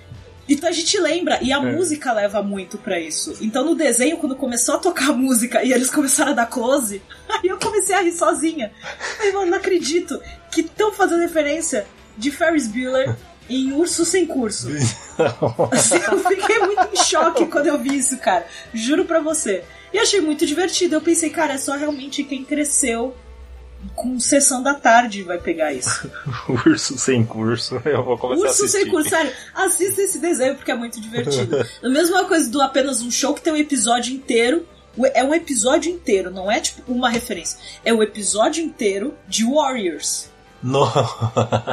Então a gente lembra, e a é. música leva muito para isso. Então no desenho, quando começou a tocar música e eles começaram a dar close, [LAUGHS] aí eu comecei a rir sozinha. Aí, mano, não acredito que estão fazendo referência de Ferris Bueller em Urso Sem Curso. [LAUGHS] Assim, eu fiquei muito em choque quando eu vi isso, cara. Juro pra você. E achei muito divertido. Eu pensei, cara, é só realmente quem cresceu com sessão da tarde vai pegar isso. [LAUGHS] Urso sem curso, [LAUGHS] eu vou começar Urso a assistir. sem curso, sério, assista esse desenho porque é muito divertido. [LAUGHS] a mesma coisa do apenas um show que tem um episódio inteiro. É um episódio inteiro, não é tipo uma referência. É o um episódio inteiro de Warriors. No.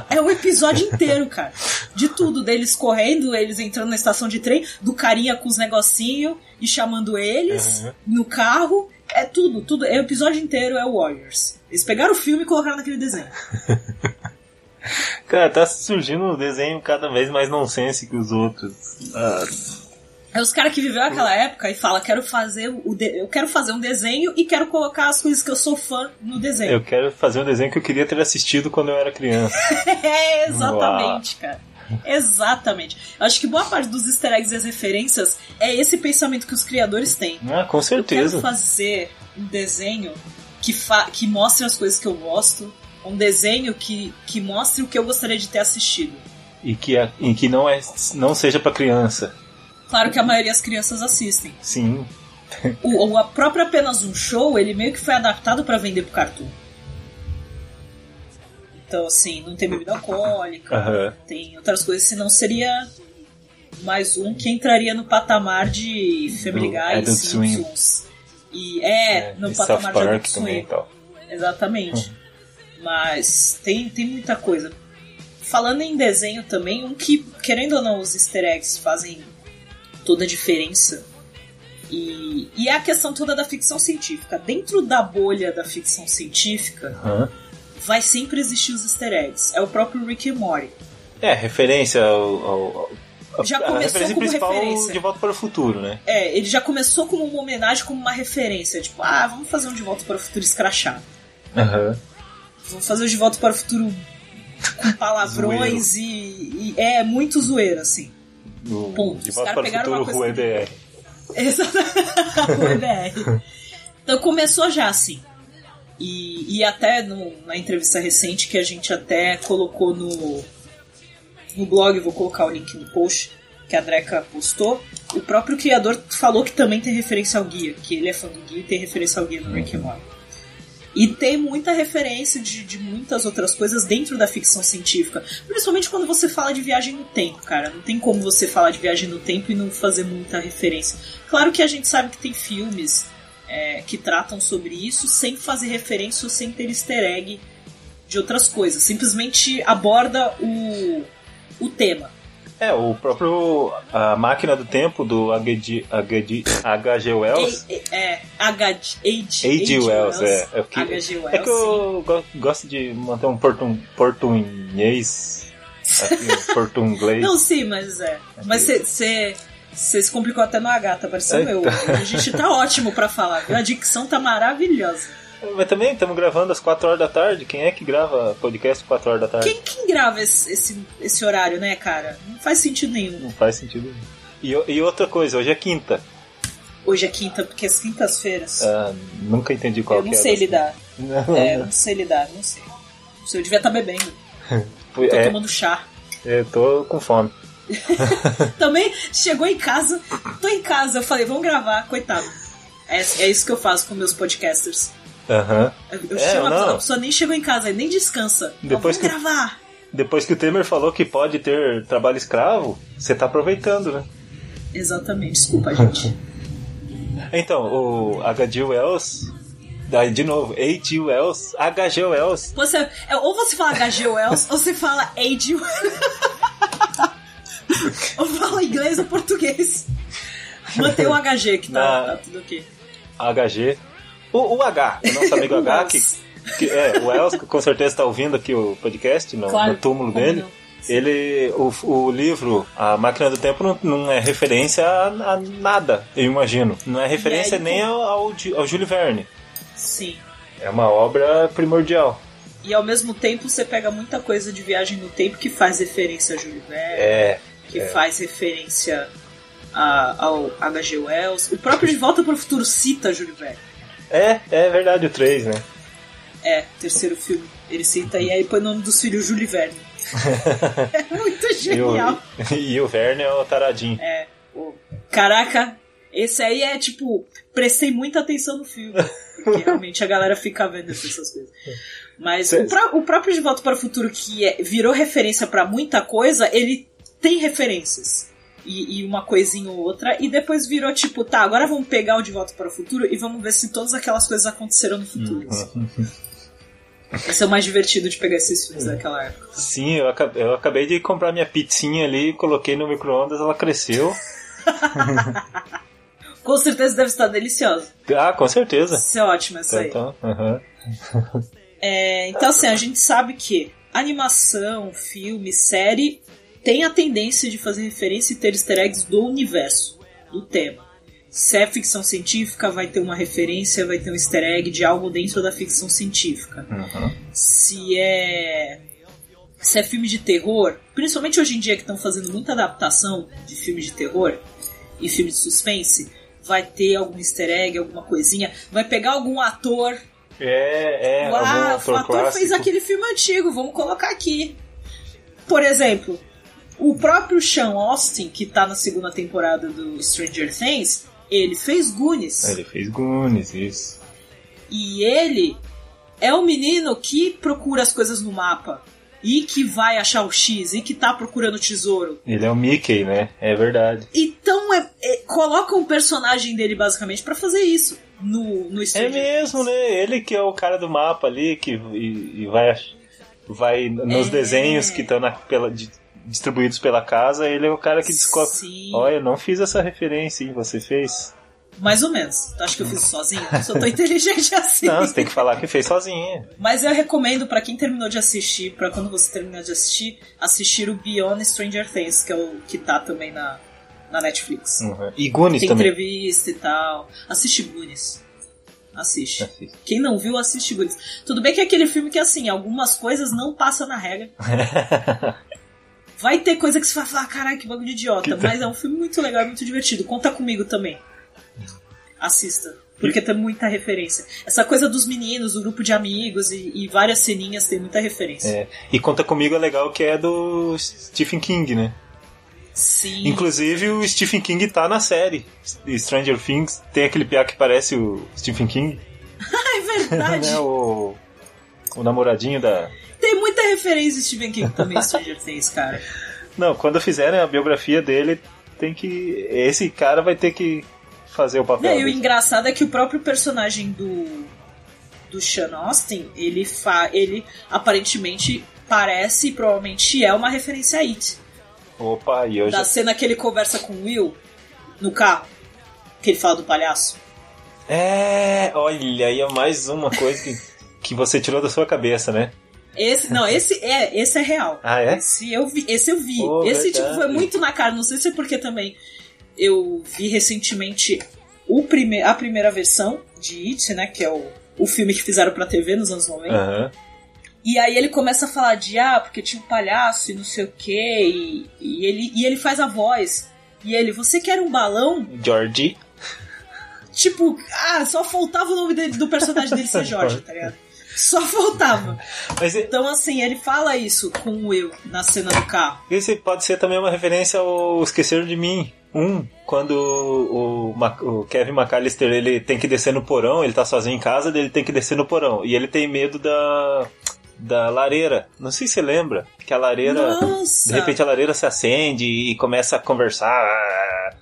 É um episódio inteiro, cara. De tudo, deles correndo, eles entrando na estação de trem, do carinha com os negocinhos e chamando eles uhum. no carro. É tudo, tudo. É o episódio inteiro é o Warriors. Eles pegaram o filme e colocaram naquele desenho. [LAUGHS] Cara, tá surgindo um desenho cada vez mais nonsense que os outros. Ah. É os caras que viveu aquela época e fala quero fazer o de... eu quero fazer um desenho e quero colocar as coisas que eu sou fã no desenho. Eu quero fazer um desenho que eu queria ter assistido quando eu era criança. [LAUGHS] é, exatamente, Uau. cara. [LAUGHS] Exatamente. Acho que boa parte dos easter eggs e as referências é esse pensamento que os criadores têm. Ah, com certeza. Eu quero fazer um desenho que, fa que mostre as coisas que eu gosto, um desenho que, que mostre o que eu gostaria de ter assistido. E que, é, e que não, é, não seja para criança. Claro que a maioria das crianças assistem. Sim. o, a própria apenas um show, ele meio que foi adaptado para vender pro cartoon. Então, assim, não tem bebida alcoólica, uhum. tem outras coisas, senão seria mais um que entraria no patamar de Family Guy e Simpsons. E é, é no patamar de Adult Swim. Exatamente. Hum. Mas tem, tem muita coisa. Falando em desenho também, um que, querendo ou não, os easter eggs fazem toda a diferença. E, e é a questão toda da ficção científica. Dentro da bolha da ficção científica, uhum. Vai sempre existir os easter eggs. É o próprio Rick e Morty. É, referência ao, ao já começou a referência como principal referência. De Volta para o Futuro, né? É, ele já começou como uma homenagem, como uma referência. Tipo, ah, vamos fazer um De Volta para o Futuro escrachado. Uhum. Vamos fazer o De Volta para o Futuro com palavrões e, e, É, muito zoeiro, assim. Ponto. De Volta para o Futuro, Rua EBR. [LAUGHS] Exatamente. [LAUGHS] Então começou já assim. E, e até no, na entrevista recente que a gente até colocou no, no blog, vou colocar o link no post, que a Dreca postou, o próprio criador falou que também tem referência ao guia, que ele é fã do guia e tem referência ao guia no Rick and Morty. E tem muita referência de, de muitas outras coisas dentro da ficção científica. Principalmente quando você fala de viagem no tempo, cara. Não tem como você falar de viagem no tempo e não fazer muita referência. Claro que a gente sabe que tem filmes é, que tratam sobre isso sem fazer referência ou sem ter easter egg de outras coisas. Simplesmente aborda o, o tema. É, o próprio. A máquina do tempo do H.G. H.G. Wells. É, H.G. Wells, é. É, que, H.G. Wells. É que eu gosto de manter um portum, portunhês. Assim, portunglês. Não, sim, mas é. Mas você. Você se complicou até no H, tá parecendo eu. A gente tá ótimo pra falar, A dicção tá maravilhosa. Mas também estamos gravando às 4 horas da tarde. Quem é que grava podcast às 4 horas da tarde? Quem, quem grava esse, esse, esse, horário, né, cara? Não faz sentido nenhum. Não faz sentido nenhum. E, e outra coisa, hoje é quinta. Hoje é quinta, porque as quintas-feiras. Ah, nunca entendi qual eu não sei lidar. Não, é, eu não sei lidar, não sei. Não sei, eu devia estar tá bebendo. [LAUGHS] tô é, tomando chá. Eu tô com fome. [LAUGHS] Também chegou em casa, tô em casa, eu falei, vamos gravar, coitado. É, é isso que eu faço com meus podcasters. Aham. Uhum. Eu, é, chamo a, a pessoa nem chegou em casa, nem descansa. Depois que, gravar. Depois que o Temer falou que pode ter trabalho escravo, você tá aproveitando, né? Exatamente, desculpa, gente. [LAUGHS] então, o H.G. Wells Daí, de novo, A.G. Wells, H.G. Wells. Você, é, ou você fala H.G. Wells, ou você fala A.G. [LAUGHS] ou fala inglês ou português. Mantém o HG que tá, Na... tá tudo ok. HG. O, o H, o nosso amigo H, [LAUGHS] que, que, é, o Wells, com certeza está ouvindo aqui o podcast no, claro, no túmulo dele. Não? ele o, o livro A Máquina do Tempo não, não é referência a, a, nada, eu imagino. Não é referência aí, nem ao, ao, ao Júlio Verne. Sim. É uma obra primordial. E ao mesmo tempo você pega muita coisa de viagem no tempo que faz referência a Júlio Verne, é, que é. faz referência a, ao H.G. Wells. O próprio De Volta para o Futuro cita Júlio Verne. É, é verdade, o 3, né? É, terceiro filme. Ele cita e aí põe o nome dos filhos Júlio Verne. [LAUGHS] é muito genial. E o, [LAUGHS] e o Verne é o taradinho. É. O, caraca, esse aí é tipo, prestei muita atenção no filme. Porque [LAUGHS] realmente a galera fica vendo essas coisas. Mas o, o, próprio De Volta para o Futuro, que é, virou referência para muita coisa, ele tem referências. E, e, uma coisinha ou outra, e depois virou tipo, tá, agora vamos pegar o De Volta para o Futuro e vamos ver se todas aquelas coisas aconteceram no futuro. Uhum. [LAUGHS] Esse é o mais divertido de pegar esses filmes daquela época. Sim, eu acabei, eu acabei de comprar minha pizzinha ali, coloquei no micro-ondas, ela cresceu. [LAUGHS] com certeza deve estar deliciosa. Ah, com certeza. Isso é ótimo, isso então, aí. Então, é, então, assim, a gente sabe que animação, filme, série tem a tendência de fazer referência e ter easter eggs do universo, do tema. Se é ficção científica, vai ter uma referência, vai ter um easter egg de algo dentro da ficção científica. Uhum. Se é. Se é filme de terror, principalmente hoje em dia que estão fazendo muita adaptação de filme de terror e filme de suspense, vai ter algum easter egg, alguma coisinha, vai pegar algum ator. É, é. Ah, ator o ator clássico. fez aquele filme antigo, vamos colocar aqui. Por exemplo, o próprio Sean Austin, que tá na segunda temporada do Stranger Things, ele fez Goonies. Ele fez Goonies, isso. E ele é o menino que procura as coisas no mapa. E que vai achar o X, e que tá procurando o tesouro. Ele é o Mickey, né? É verdade. Então, é, é coloca um personagem dele basicamente para fazer isso no, no Stranger É mesmo, Things. né? Ele que é o cara do mapa ali, que e, e vai, vai nos é... desenhos que estão pela, de, distribuídos pela casa, ele é o cara que descobre. Sim. Olha, eu não fiz essa referência, hein? Você fez? Mais ou menos. Tu acha que eu fiz sozinho? Eu sou tão [LAUGHS] inteligente assim. Não, você tem que falar que fez sozinho. Mas eu recomendo para quem terminou de assistir, para quando você terminar de assistir, assistir o Beyond Stranger Things, que é o que tá também na, na Netflix. Uhum. E Goonies tem também. entrevista e tal. Assiste Goonies. Assiste. assiste. Quem não viu, assiste Goonies. Tudo bem que é aquele filme que, assim, algumas coisas não passam na regra. [LAUGHS] Vai ter coisa que você vai falar, caralho, que bagulho de idiota. Mas é um filme muito legal, muito divertido. Conta comigo também. Assista. Porque tem muita referência. Essa coisa dos meninos, do grupo de amigos e, e, várias ceninhas tem muita referência. É. E Conta Comigo é legal que é do Stephen King, né? Sim. Inclusive o Stephen King tá na série. Stranger Things tem aquele piá que parece o Stephen King. [LAUGHS] é verdade. [LAUGHS] né? o, o namoradinho da, tem muita referência Stephen King também, Stranger Things, cara. [LAUGHS] Não, quando fizerem a biografia dele, tem que. Esse cara vai ter que fazer o papel. É, e o engraçado é que o próprio personagem do. do Sean Austin, ele, fa, ele aparentemente parece e provavelmente é uma referência a It. Opa, e eu Da já... cena que ele conversa com o Will no carro, que ele fala do palhaço. É, olha, aí é mais uma coisa que, que você tirou da sua cabeça, né? Esse, não, esse é, esse é real. Ah, é? Esse eu vi. Esse, eu vi. Oh, esse tipo, foi muito na cara. Não sei se é porque também eu vi recentemente o prime a primeira versão de It, né? Que é o, o filme que fizeram pra TV nos anos 90. Uhum. E aí ele começa a falar de, ah, porque tinha um palhaço e não sei o quê. E, e, ele, e ele faz a voz. E ele, você quer um balão? Georgie. Tipo, ah, só faltava o nome dele, do personagem dele ser [LAUGHS] Jorge, tá ligado? Só faltava. Mas, então, assim, ele fala isso com o Will na cena do carro. Isso pode ser também uma referência ao Esquecer de Mim. Um, quando o, o, Kevin McAllister ele tem que descer no porão, ele tá sozinho em casa, ele tem que descer no porão. E ele tem medo da, da lareira. Não sei se você lembra que a lareira. Nossa. De repente a lareira se acende e começa a conversar.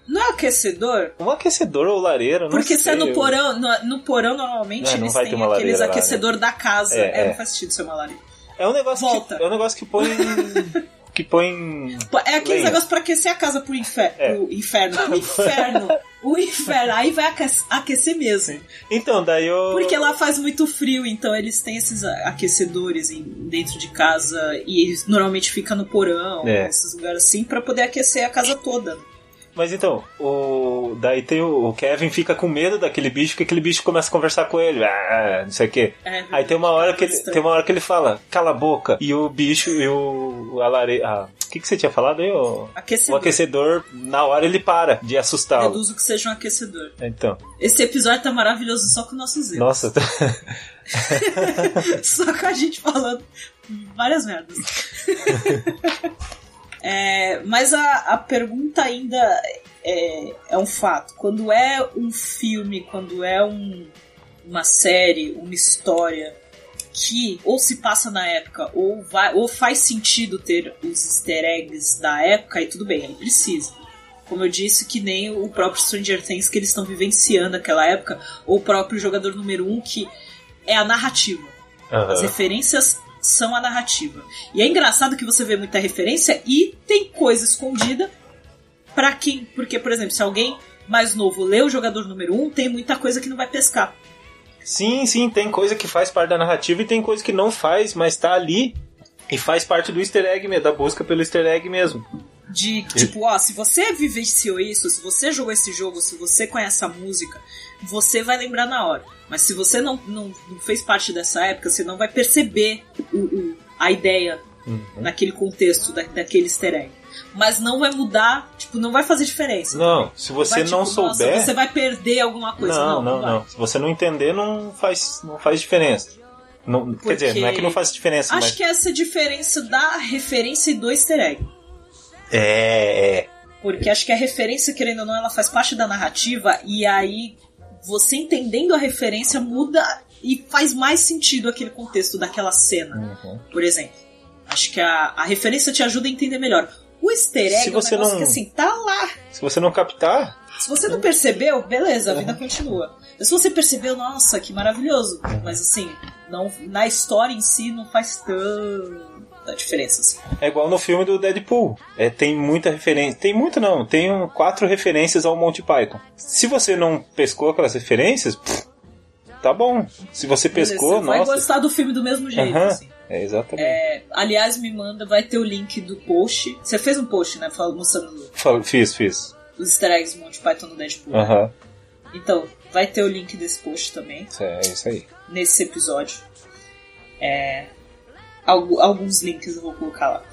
Não é aquecedor? Um aquecedor ou lareira, não Porque sei. se é no porão, no, no porão normalmente não, não eles têm aqueles lá, aquecedor né? da casa. É, É, é. não faz sentido ser uma lareira. É um negócio Volta. que é um negócio que põe [LAUGHS] que põe É aqueles Lenha. negócios pra aquecer a casa pro infer É. o inferno. O inferno. o inferno. Aí vai aque- aquecer mesmo. Então, daí eu Porque lá faz muito frio, então eles têm esses aquecedores dentro de casa e eles normalmente ficam no porão, É. nesses lugares assim, pra poder aquecer a casa toda. Mas então, o daí tem o, o Kevin fica com medo daquele bicho, que aquele bicho começa a conversar com ele, ah, não sei o quê. É, Aí tem uma hora que ele, tem uma hora que ele fala, cala a boca. E o bicho e o a lareira, ah, o que que você tinha falado aí? O, o Aquecedor. aquecedor, na hora ele para de assustá-lo. Deduzo que seja um aquecedor. Então, Esse episódio tá maravilhoso só com nossos erros. nossa, [LAUGHS] Só com a gente falando várias merdas. [LAUGHS] É, mas a, a pergunta ainda é, é um fato. Quando é um filme, quando é um- uma série, uma história que ou se passa na época ou, vai, ou faz sentido ter os easter eggs da época, e tudo bem, ele precisa. Como eu disse, que nem o próprio Stranger Things que eles estão vivenciando aquela época, ou o próprio jogador número um que é a narrativa. As aham. referências são a narrativa. E é engraçado que você vê muita referência e tem coisa escondida pra quem. Porque, por exemplo, se alguém mais novo lê o jogador número 1, um, tem muita coisa que não vai pescar. Sim, sim, tem coisa que faz parte da narrativa e tem coisa que não faz, mas tá ali e faz parte do easter egg, mesmo, da busca pelo easter egg mesmo. De tipo, ó, se você vivenciou isso, se você jogou esse jogo, se você conhece a música, você vai lembrar na hora. Mas se você não, não, não fez parte dessa época, você não vai perceber o, o- a ideia Uhum. naquele contexto da, daquele easter egg. Mas não vai mudar, tipo, não vai fazer diferença. Não, se você Vai, não tipo, nossa, souber. você vai perder alguma coisa. não, Não, não, não. Se você não entender, não faz, não faz diferença. Não, Quer dizer, não é que não faz diferença, Acho mas. que essa é diferença da referência e do easter egg. É, é. Porque acho que a referência, querendo ou não, ela faz parte da narrativa e aí você entendendo a referência muda e faz mais sentido aquele contexto daquela cena, Uhum. por exemplo. Acho que a, a referência te ajuda a entender melhor. O easter egg Se é um você não- que assim, tá lá. Se você não captar, Se você não percebeu, beleza, a vida continua. Mas se você percebeu, nossa, que maravilhoso. Mas assim, não, na história em si não faz tanta diferença. Assim. é igual no filme do Deadpool. É, tem muita referência. Tem muito não, tem um- quatro referências ao Monty Python. Se você não pescou aquelas referências, pff, tá bom. Se você pescou, você vai nossa. gostar do filme do mesmo jeito. Assim. É, exatamente. É, aliás, me manda, vai ter o link do post. Você fez um post, né? Mostrando Fiz, fiz. os easter eggs do Monty Python no Deadpool. Aham. Então, vai ter o link desse post também, É isso aí. nesse episódio. É, alguns links eu vou colocar lá.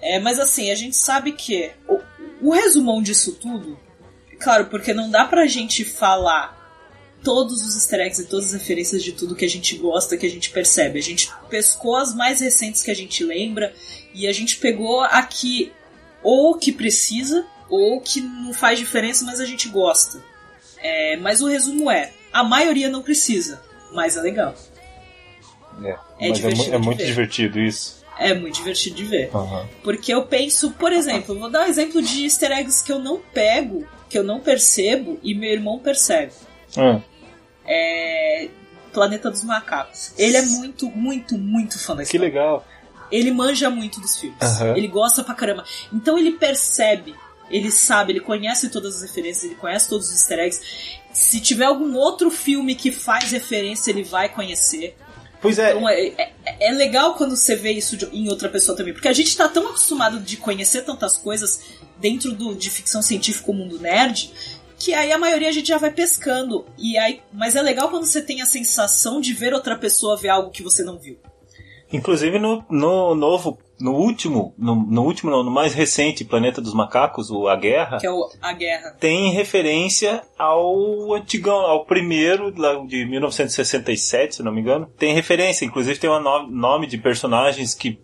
É, mas assim, a gente sabe que o, o resumão disso tudo, claro, porque não dá pra gente falar todos os easter eggs e todas as referências de tudo que a gente gosta, que a gente percebe. A gente pescou as mais recentes que a gente lembra e a gente pegou aqui ou que precisa ou que não faz diferença, mas a gente gosta. É, mas o resumo é: a maioria não precisa, mas é legal. É, É Mas é, divertido é muito ver. divertido isso. É muito divertido de ver. Aham. Porque eu penso, por exemplo, vou dar um exemplo de easter eggs que eu não pego, que eu não percebo e meu irmão percebe. Hum. É. Planeta dos Macacos. Ele é muito, muito, muito fã da Que história. legal. Ele manja muito dos filmes. Aham. Ele gosta pra caramba. Então ele percebe, ele sabe, ele conhece todas as referências, ele conhece todos os easter eggs. Se tiver algum outro filme que faz referência, ele vai conhecer. Pois é, Então é, é- é legal quando você vê isso de- em outra pessoa também, porque a gente tá tão acostumado de conhecer tantas coisas dentro do, de ficção científica o mundo nerd, que aí a maioria a gente já vai pescando. E aí, mas é legal quando você tem a sensação de ver outra pessoa ver algo que você não viu. Inclusive no, no novo, no último, no, no último, não, no mais recente Planeta dos Macacos, o A Guerra, Que é o, a guerra. tem referência ao antigão, ao primeiro de 1967, se não me engano. Tem referência, inclusive tem um no- nome de personagens que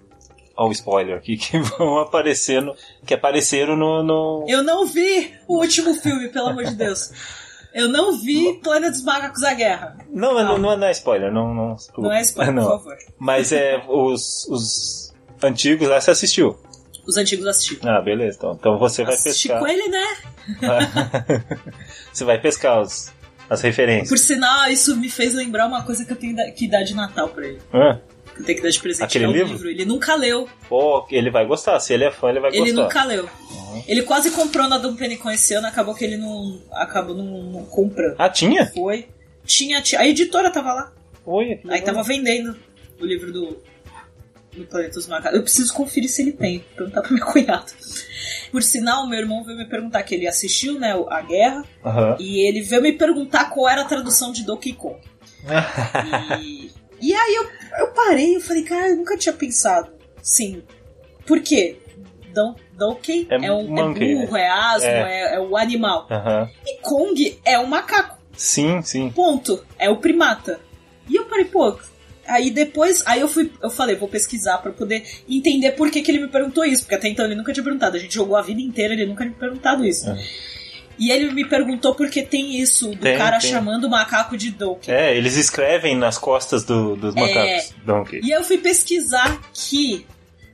Olha o spoiler aqui, [LAUGHS] que vão aparecendo, que apareceram no, no... Eu não vi o último filme, pelo amor de Deus. [LAUGHS] Eu não vi Planeta dos Macacos a Guerra. Não, não, não, é- não é spoiler, não, não. Não é spoiler, Não. por favor. Mas é os, os antigos lá você assistiu. Os antigos assisti. Ah, beleza. Então, então você vai assisti pescar. com ele, né? [LAUGHS] você vai pescar os, as referências. Por sinal, isso me fez lembrar uma coisa que eu tenho que dar de Natal pra ele. Ah. Tenho que dar de presente Aquele livro? livro? Ele nunca leu. Pô, ele vai gostar. Se ele é fã, ele vai ele gostar. Ele nunca leu. Uhum. Ele quase comprou na Dom Penicon esse ano, acabou que ele não. acabou não, não comprando. Ah, tinha? Foi. Tinha, tinha. A editora tava lá. Oi, Aí tava vendendo o livro do. Do Planeta dos Macacos. Eu preciso conferir se ele tem. Perguntar pro meu cunhado. Por sinal, meu irmão veio me perguntar que ele assistiu, né, a guerra. Uhum. E ele veio me perguntar qual era a tradução de Donkey Kong. [LAUGHS] e, e aí eu, eu parei e falei, cara, eu nunca tinha pensado. Sim. Por quê? Don, Donkey é, é, um, monkey, é burro, é asno, é. é, é o animal. Uhum. E Kong é um macaco. Sim, sim. Ponto. É o primata. E eu parei, pô. Aí depois, aí eu fui, eu falei, vou pesquisar para poder entender por que, que ele me perguntou isso, porque até então ele nunca tinha perguntado. A gente jogou a vida inteira, ele nunca tinha me perguntado isso. Uhum. E ele me perguntou porque tem isso, do tem, cara tem. chamando o macaco de Donkey. É, eles escrevem nas costas do, dos macacos. É, Donkey. E eu fui pesquisar que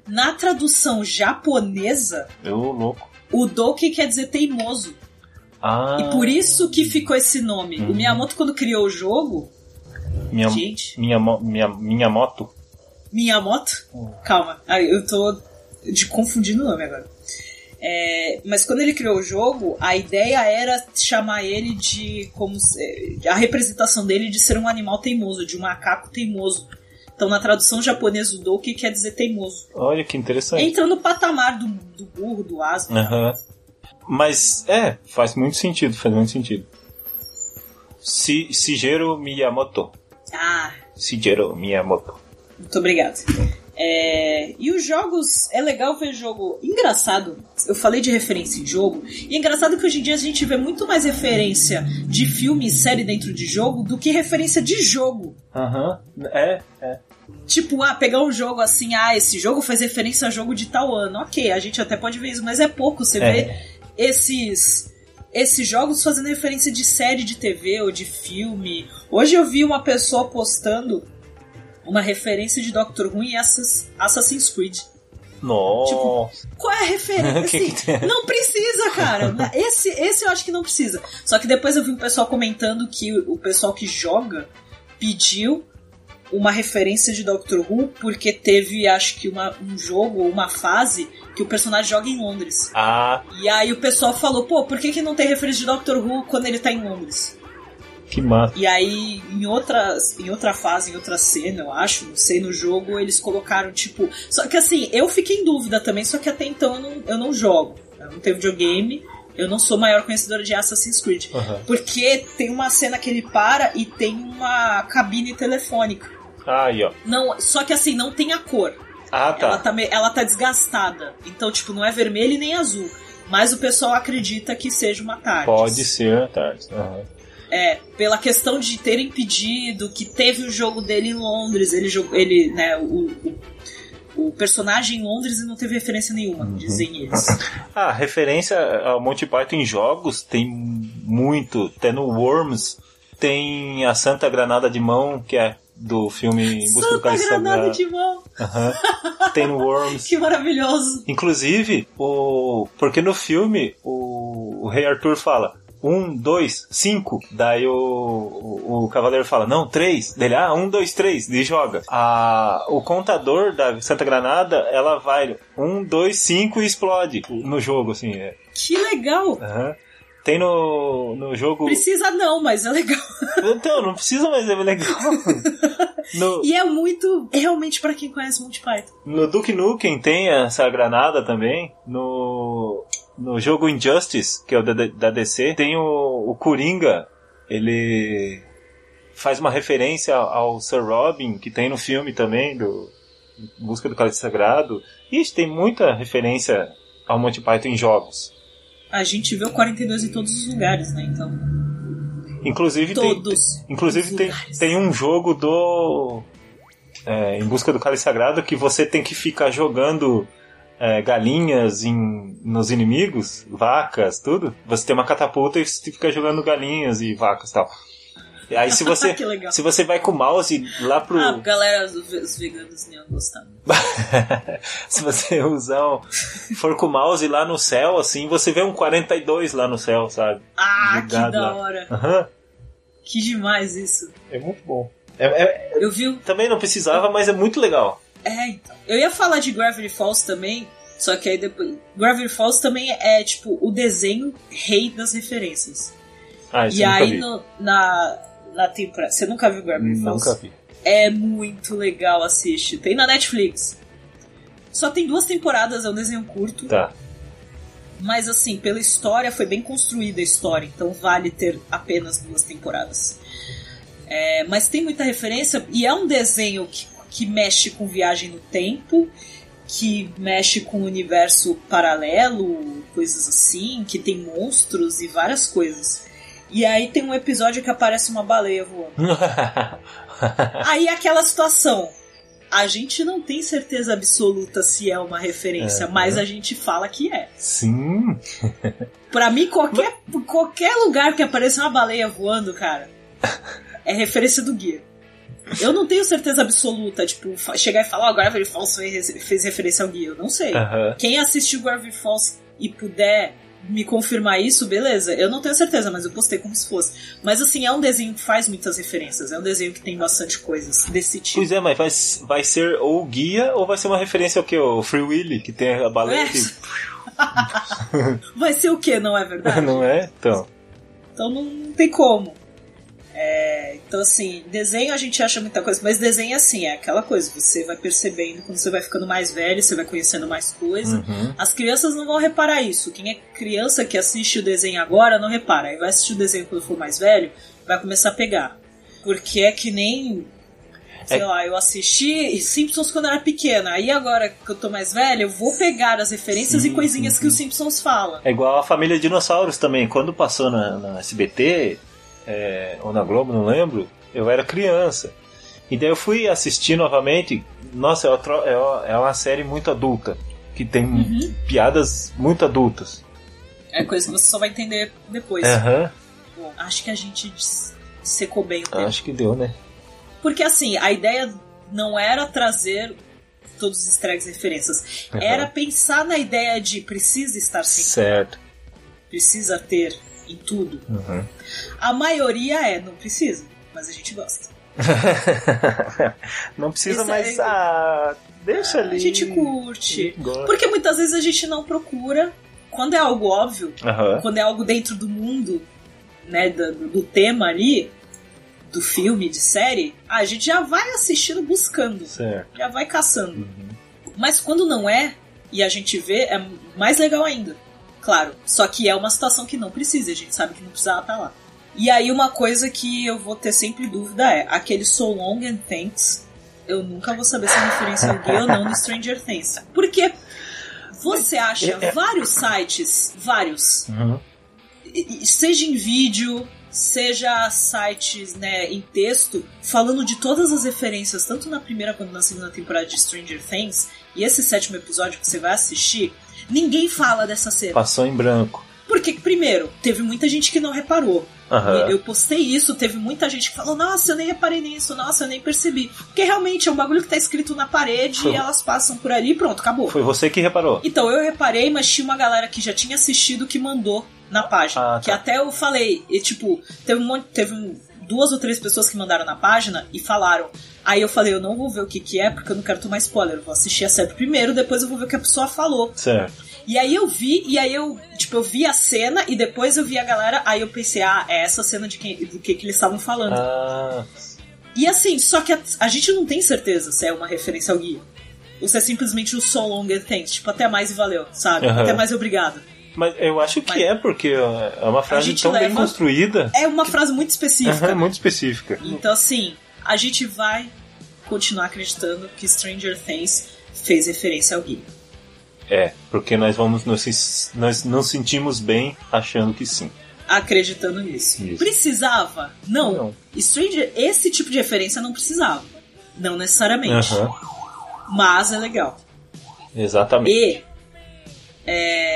na tradução japonesa, eu louco. o Donkey quer dizer teimoso. Ah. E por isso que ficou esse nome. Uhum. O Miyamoto, quando criou o jogo. Minha, gente. Minha, minha, minha moto? Miyamoto? Uhum. Calma. Eu tô de confundindo o nome agora. É, mas quando ele criou o jogo, a ideia era chamar ele de como a representação dele de ser um animal teimoso, de um macaco teimoso. Então na tradução japonesa o Doki quer dizer teimoso. Olha que interessante. Entra no patamar do, do burro, do asno. Uhum. Mas é, faz muito sentido, faz muito sentido. Si, Shigeru Miyamoto. Ah. Shigeru Miyamoto. Muito obrigado. É, e os jogos, é legal ver jogo engraçado. Eu falei de referência em jogo, e é engraçado que hoje em dia a gente vê muito mais referência de filme e série dentro de jogo do que referência de jogo. Aham, uhum. é, é. Tipo, ah, pegar um jogo assim, ah, esse jogo faz referência a jogo de tal ano. Ok, a gente até pode ver isso, mas é pouco. Você é. vê esses esses jogos fazendo referência de série de TV ou de filme. Hoje eu vi uma pessoa postando uma referência de Doctor Who em Assassin's Creed. Nossa. Tipo, qual é a referência? [LAUGHS] Assim, não precisa, cara. [LAUGHS] Esse, esse eu acho que não precisa. Só que depois eu vi um pessoal comentando que o pessoal que joga pediu uma referência de Doctor Who porque teve, acho que, uma, um jogo ou uma fase que o personagem joga em Londres. Ah. E aí o pessoal falou, pô, por que, que não tem referência de Doctor Who quando ele tá em Londres? Que massa. E aí, em, outras, em outra fase, em outra cena, eu acho, não sei, no jogo, eles colocaram, tipo. Só que assim, eu fiquei em dúvida também, só que até então eu não, eu não jogo. Eu não tenho videogame, eu não sou maior conhecedora de Assassin's Creed. Uhum. Porque tem uma cena que ele para e tem uma cabine telefônica. Ah, aí, ó. Não, só que assim, não tem a cor. Ah, tá. Ela tá, ela tá desgastada. Então, tipo, não é vermelho e nem azul. Mas o pessoal acredita que seja uma tarde. Pode ser a tarde. Uhum. É, pela questão de terem pedido que teve o jogo dele em Londres, ele jogou, ele, né, o, o, o, personagem em Londres e não teve referência nenhuma, uhum. dizem eles. [LAUGHS] Ah, referência ao Monty Python em jogos tem muito, até no Worms tem a Santa Granada de Mão, que é do filme Em Busca Santa do Cálice Granada de Mão! Uhum. [LAUGHS] Tem no Worms. que maravilhoso! Inclusive, o porque no filme o, o Rei Arthur fala um, dois, cinco. Daí o, o, o, cavaleiro fala, não, três. Dele, ah, um, dois, três. E joga. A, o contador da Santa Granada, ela vai um, dois, cinco e explode no jogo, assim. É. Que legal! Uhum. Tem no, no jogo. Precisa não, mas é legal. [LAUGHS] Então, não precisa, mas é legal. [LAUGHS] No... E é muito. Realmente para quem conhece Monty Python. No Duke Nukem tem essa granada também. No no jogo Injustice, que é o da, da DC, tem o, o Coringa, ele faz uma referência ao Sir Robin, que tem no filme também, do Busca do Cálice Sagrado. Ixi, tem muita referência ao Monty Python em jogos. A gente vê o 42 em todos os lugares, né, então... Inclusive todos tem, inclusive tem, tem um jogo do é, Em Busca do Cálice Sagrado que você tem que ficar jogando é, galinhas em, nos inimigos, vacas, tudo, você tem uma catapulta e você fica jogando galinhas e vacas e tal. Aí se [LAUGHS] você, se você vai com o mouse lá pro. Ah, galera, os veganos nem iam gostar. [LAUGHS] se você usar. Um, for com o mouse lá no céu, assim, você vê um 42 lá no céu, sabe? Ah, que da hora. Uhum. Que demais isso. É muito bom. É, é, eu vi. Também não precisava, mas é muito legal. É, então. Eu ia falar de Gravity Falls também, só que aí depois. Gravity Falls também é, tipo, o desenho rei das referências. Ah, isso e aí no, na, na temporada. Você nunca viu Gravity Falls? Nunca vi. É muito legal, assiste. Tem na Netflix. Só tem duas temporadas, é um desenho curto. Tá. Mas assim, pela história, foi bem construída a história, então vale ter apenas duas temporadas. É, mas tem muita referência e é um desenho que, que mexe com viagem no tempo, que mexe com o universo paralelo, coisas assim, que tem monstros e várias coisas. E aí tem um episódio que aparece uma baleia voando. [LAUGHS] aí aquela situação. A gente não tem certeza absoluta se é uma referência, é, mas é. a gente fala que é. Sim. pra mim, qualquer, [LAUGHS] qualquer lugar que apareça uma baleia voando, cara, é referência do guia. Eu não tenho certeza absoluta, tipo, chegar e falar, ó, oh, Gravity Falls fez referência ao guia. Eu não sei. Quem assistiu Gravity Falls e puder me confirmar isso, beleza. Eu não tenho certeza, mas eu postei como se fosse. Mas assim, é um desenho que faz muitas referências. É um desenho que tem bastante coisas desse tipo. Pois é, mas vai, vai ser ou guia ou vai ser uma referência ao que? O Free Willy, que tem a baleia é. que... [LAUGHS] vai ser o que, não é verdade? [LAUGHS] não é? Então. Então não tem como. É, então, assim, desenho a gente acha muita coisa, mas desenho, assim, é aquela coisa, você vai percebendo quando você vai ficando mais velho, você vai conhecendo mais coisa. Uhum. As crianças não vão reparar isso. Quem é criança que assiste o desenho agora não repara. Aí vai assistir o desenho quando for mais velho, vai começar a pegar. Porque é que nem. Sei é... lá, eu assisti Simpsons quando era pequena. Aí agora que eu tô mais velha, eu vou pegar as referências sim, e coisinhas sim, que os Simpsons falam. É igual a família Dinossauros também. Quando passou na, na SBT, é, ou na Globo, não lembro, eu era criança. E daí eu fui assistir novamente. Nossa, é, é, é uma série muito adulta, que tem uhum. piadas muito adultas. É coisa que você só vai entender depois. Uhum. Bom, acho que a gente secou bem o tempo. Acho que deu, né? Porque assim, a ideia não era trazer todos os easter eggs referências. Uhum. Era pensar na ideia de precisa estar sempre. Certo. Precisa ter em tudo. Uhum. A maioria é, não precisa, mas a gente gosta. [LAUGHS] não precisa, Isso mas é... ah, deixa ali. A gente curte. Porque muitas vezes a gente não procura. Quando é algo óbvio, uhum. quando é algo dentro do mundo, né, do, do tema ali, do filme, de série, a gente já vai assistindo buscando. Certo. Já vai caçando. Uhum. Mas quando não é, e a gente vê, é mais legal ainda. Claro, só que é uma situação que não precisa, a gente sabe que não precisava estar lá. E aí uma coisa que eu vou ter sempre dúvida é, aquele So Long and Thanks, eu nunca vou saber se é referência ao gay ou não no Stranger Things. Porque você acha é, é. vários sites, vários, uhum. seja em vídeo, seja sites né, em texto, falando de todas as referências, tanto na primeira quanto na segunda temporada de Stranger Things, e esse sétimo episódio que você vai assistir, Ninguém fala dessa cena. Passou em branco. Porque, primeiro, teve muita gente que não reparou. Uhum. Eu postei isso, teve muita gente que falou: Nossa, eu nem reparei nisso, nossa, eu nem percebi. Porque realmente é um bagulho que tá escrito na parede Foi... e elas passam por ali e pronto, acabou. Foi você que reparou. Então eu reparei, mas tinha uma galera que já tinha assistido que mandou na página. Ah, tá. Que até eu falei, e tipo, teve um monte, teve um, duas ou três pessoas que mandaram na página e falaram. Aí eu falei, eu não vou ver o que, que é, porque eu não quero tomar spoiler. Eu vou assistir a série primeiro, depois eu vou ver o que a pessoa falou. Certo. E aí eu vi, e aí eu, tipo, eu vi a cena e depois eu vi a galera, aí eu pensei, ah, é essa cena de quem, do que, que eles estavam falando. Ah. E assim, só que a, a, gente não tem certeza se é uma referência ao guia. Ou se é simplesmente o So Long and Thanks, tipo, até mais e valeu, sabe? Uhum. Até mais e obrigado. Mas eu acho que Mas, é, porque é uma frase tão leva, bem construída. É uma frase muito específica. Uhum, muito específica. Então, assim, a gente vai continuar acreditando que Stranger Things fez referência ao guia. É, porque nós vamos nos, nós não sentimos bem achando que sim. Acreditando nisso. Isso. Precisava? Não. não. Stranger, esse tipo de referência não precisava. Não necessariamente. Uhum. Mas é legal. Exatamente. E. É,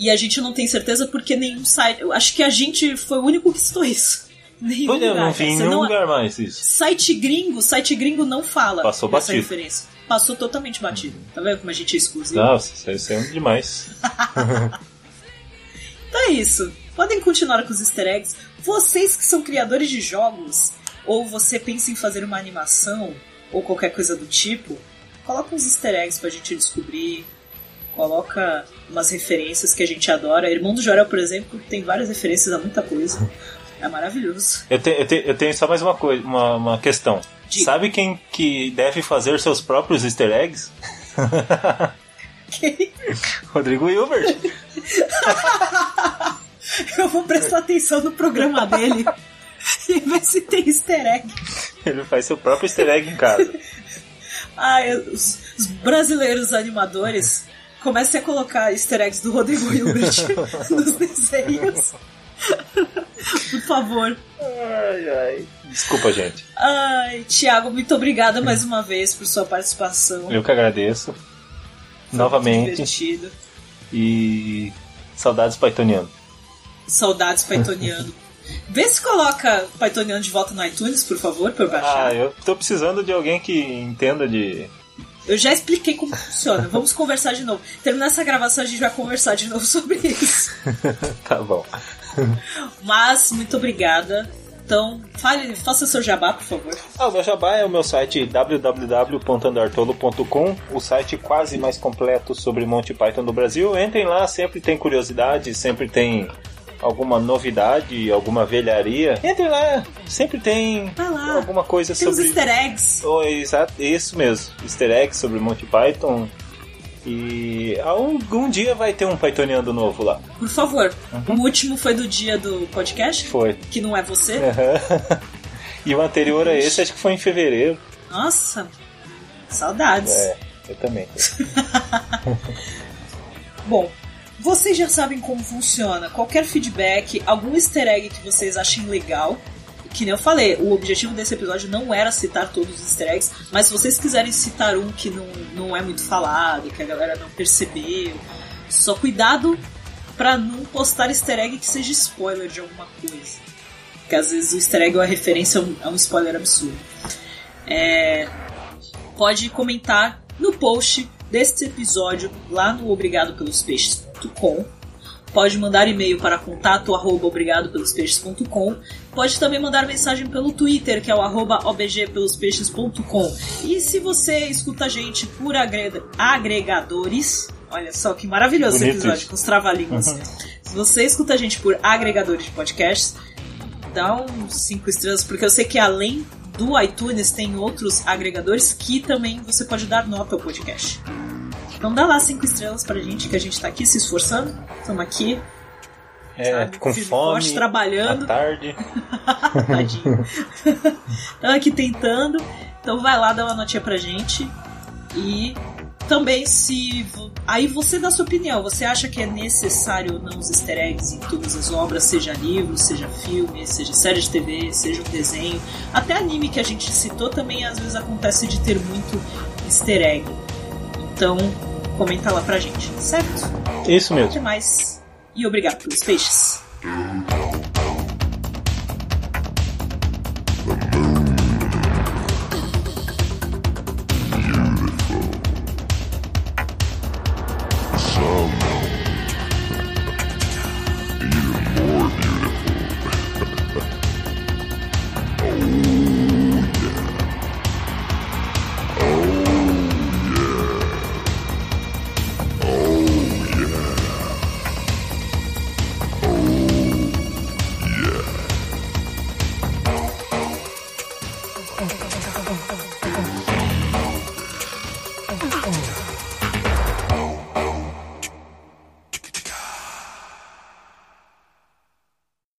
e a gente não tem certeza porque nenhum site. Eu acho que a gente foi o único que citou isso. [LAUGHS] Nenhum pois lugar. Não vi em nenhum lugar mais isso. Site gringo, site gringo não fala Passou batido. referência. Passou totalmente batido. Tá vendo como a gente é exclusivo? Nossa, isso é demais. [LAUGHS] [LAUGHS] então é isso. Podem continuar com os easter eggs. Vocês que são criadores de jogos, ou você pensa em fazer uma animação, ou qualquer coisa do tipo, coloca uns easter eggs pra gente descobrir. Coloca umas referências que a gente adora. Irmão do Jorel, por exemplo, tem várias referências a muita coisa. É maravilhoso. Eu, te, eu, te, eu tenho só mais uma coisa, uma, uma questão. Diga. Sabe quem que deve fazer seus próprios easter eggs? [LAUGHS] Quem? Rodrigo Hilbert. [LAUGHS] eu vou prestar atenção no programa dele [LAUGHS] e ver se tem easter egg. Ele faz seu próprio easter egg em casa. Os, os brasileiros animadores comecem a colocar easter eggs do Rodrigo Hilbert [LAUGHS] nos desenhos. Por favor. Ai, ai. Desculpa, gente. Ai, Thiago, muito obrigada mais uma vez por sua participação. Eu que agradeço. Foi Novamente. divertido. E saudades Pythoniano. Saudades Pythoniano. [LAUGHS] Vê se coloca Pythoniano de volta no iTunes, por favor, pra eu baixar. Ah, eu tô precisando de alguém que entenda de. Eu já expliquei como funciona. Vamos conversar de novo. Terminar essa gravação, a gente vai conversar de novo [LAUGHS] sobre isso. [LAUGHS] tá bom. Mas, muito obrigada. Então, fale, faça seu jabá, por favor. Ah, o meu jabá é o meu site www.andartolo.com, o site quase mais completo sobre Monty Python do Brasil. Entrem lá, sempre tem curiosidade, sempre tem alguma novidade, alguma velharia, entre lá. Sempre tem lá. alguma coisa tem sobre. Os easter eggs. Oh, exato, isso mesmo. Easter eggs sobre Monty Python. E algum dia vai ter um Pythoniano novo lá. Por favor. Uhum. O último foi do dia do podcast? Foi. Que não é você? Uhum. [LAUGHS] e o anterior a esse acho que foi em fevereiro. Nossa, saudades. É, eu também. [LAUGHS] [LAUGHS] Bom, vocês já sabem como funciona. Qualquer feedback, algum easter egg que vocês achem legal. Que nem eu falei, o objetivo desse episódio não era citar todos os easter eggs, mas se vocês quiserem citar um que não, não é muito falado, que a galera não percebeu, só cuidado para não postar easter egg que seja spoiler de alguma coisa. Porque às vezes o easter egg ou a referência é um, é um spoiler absurdo. É, pode comentar no post deste episódio lá no Obrigado pelos Peixes Pode mandar e-mail para contato arroba obrigado pelos peixes.com. Pode também mandar mensagem pelo Twitter, que é o arroba obgpelospeixes.com. E se você escuta a gente por agregadores, olha só que maravilhoso esse episódio com os trava-línguas. Uhum. Se você escuta a gente por agregadores de podcasts, dá uns 5 estrelas, porque eu sei que além do iTunes tem outros agregadores que também você pode dar nota ao podcast. Então dá lá cinco estrelas pra gente, que a gente tá aqui se esforçando. Estamos aqui. É, sabe, com fome, forte, trabalhando. À tarde. [LAUGHS] [LAUGHS] Tadinho. Estamos aqui tentando. Então vai lá dar uma notinha pra gente. E também se. Aí você dá sua opinião. Você acha que é necessário ou não os easter eggs em todas as obras, seja livro, seja filme, seja série de TV, seja um desenho. Até anime que a gente citou também às vezes acontece de ter muito easter egg. Então, comenta lá pra gente, certo? Isso mesmo. Até mais. E obrigado pelos peixes.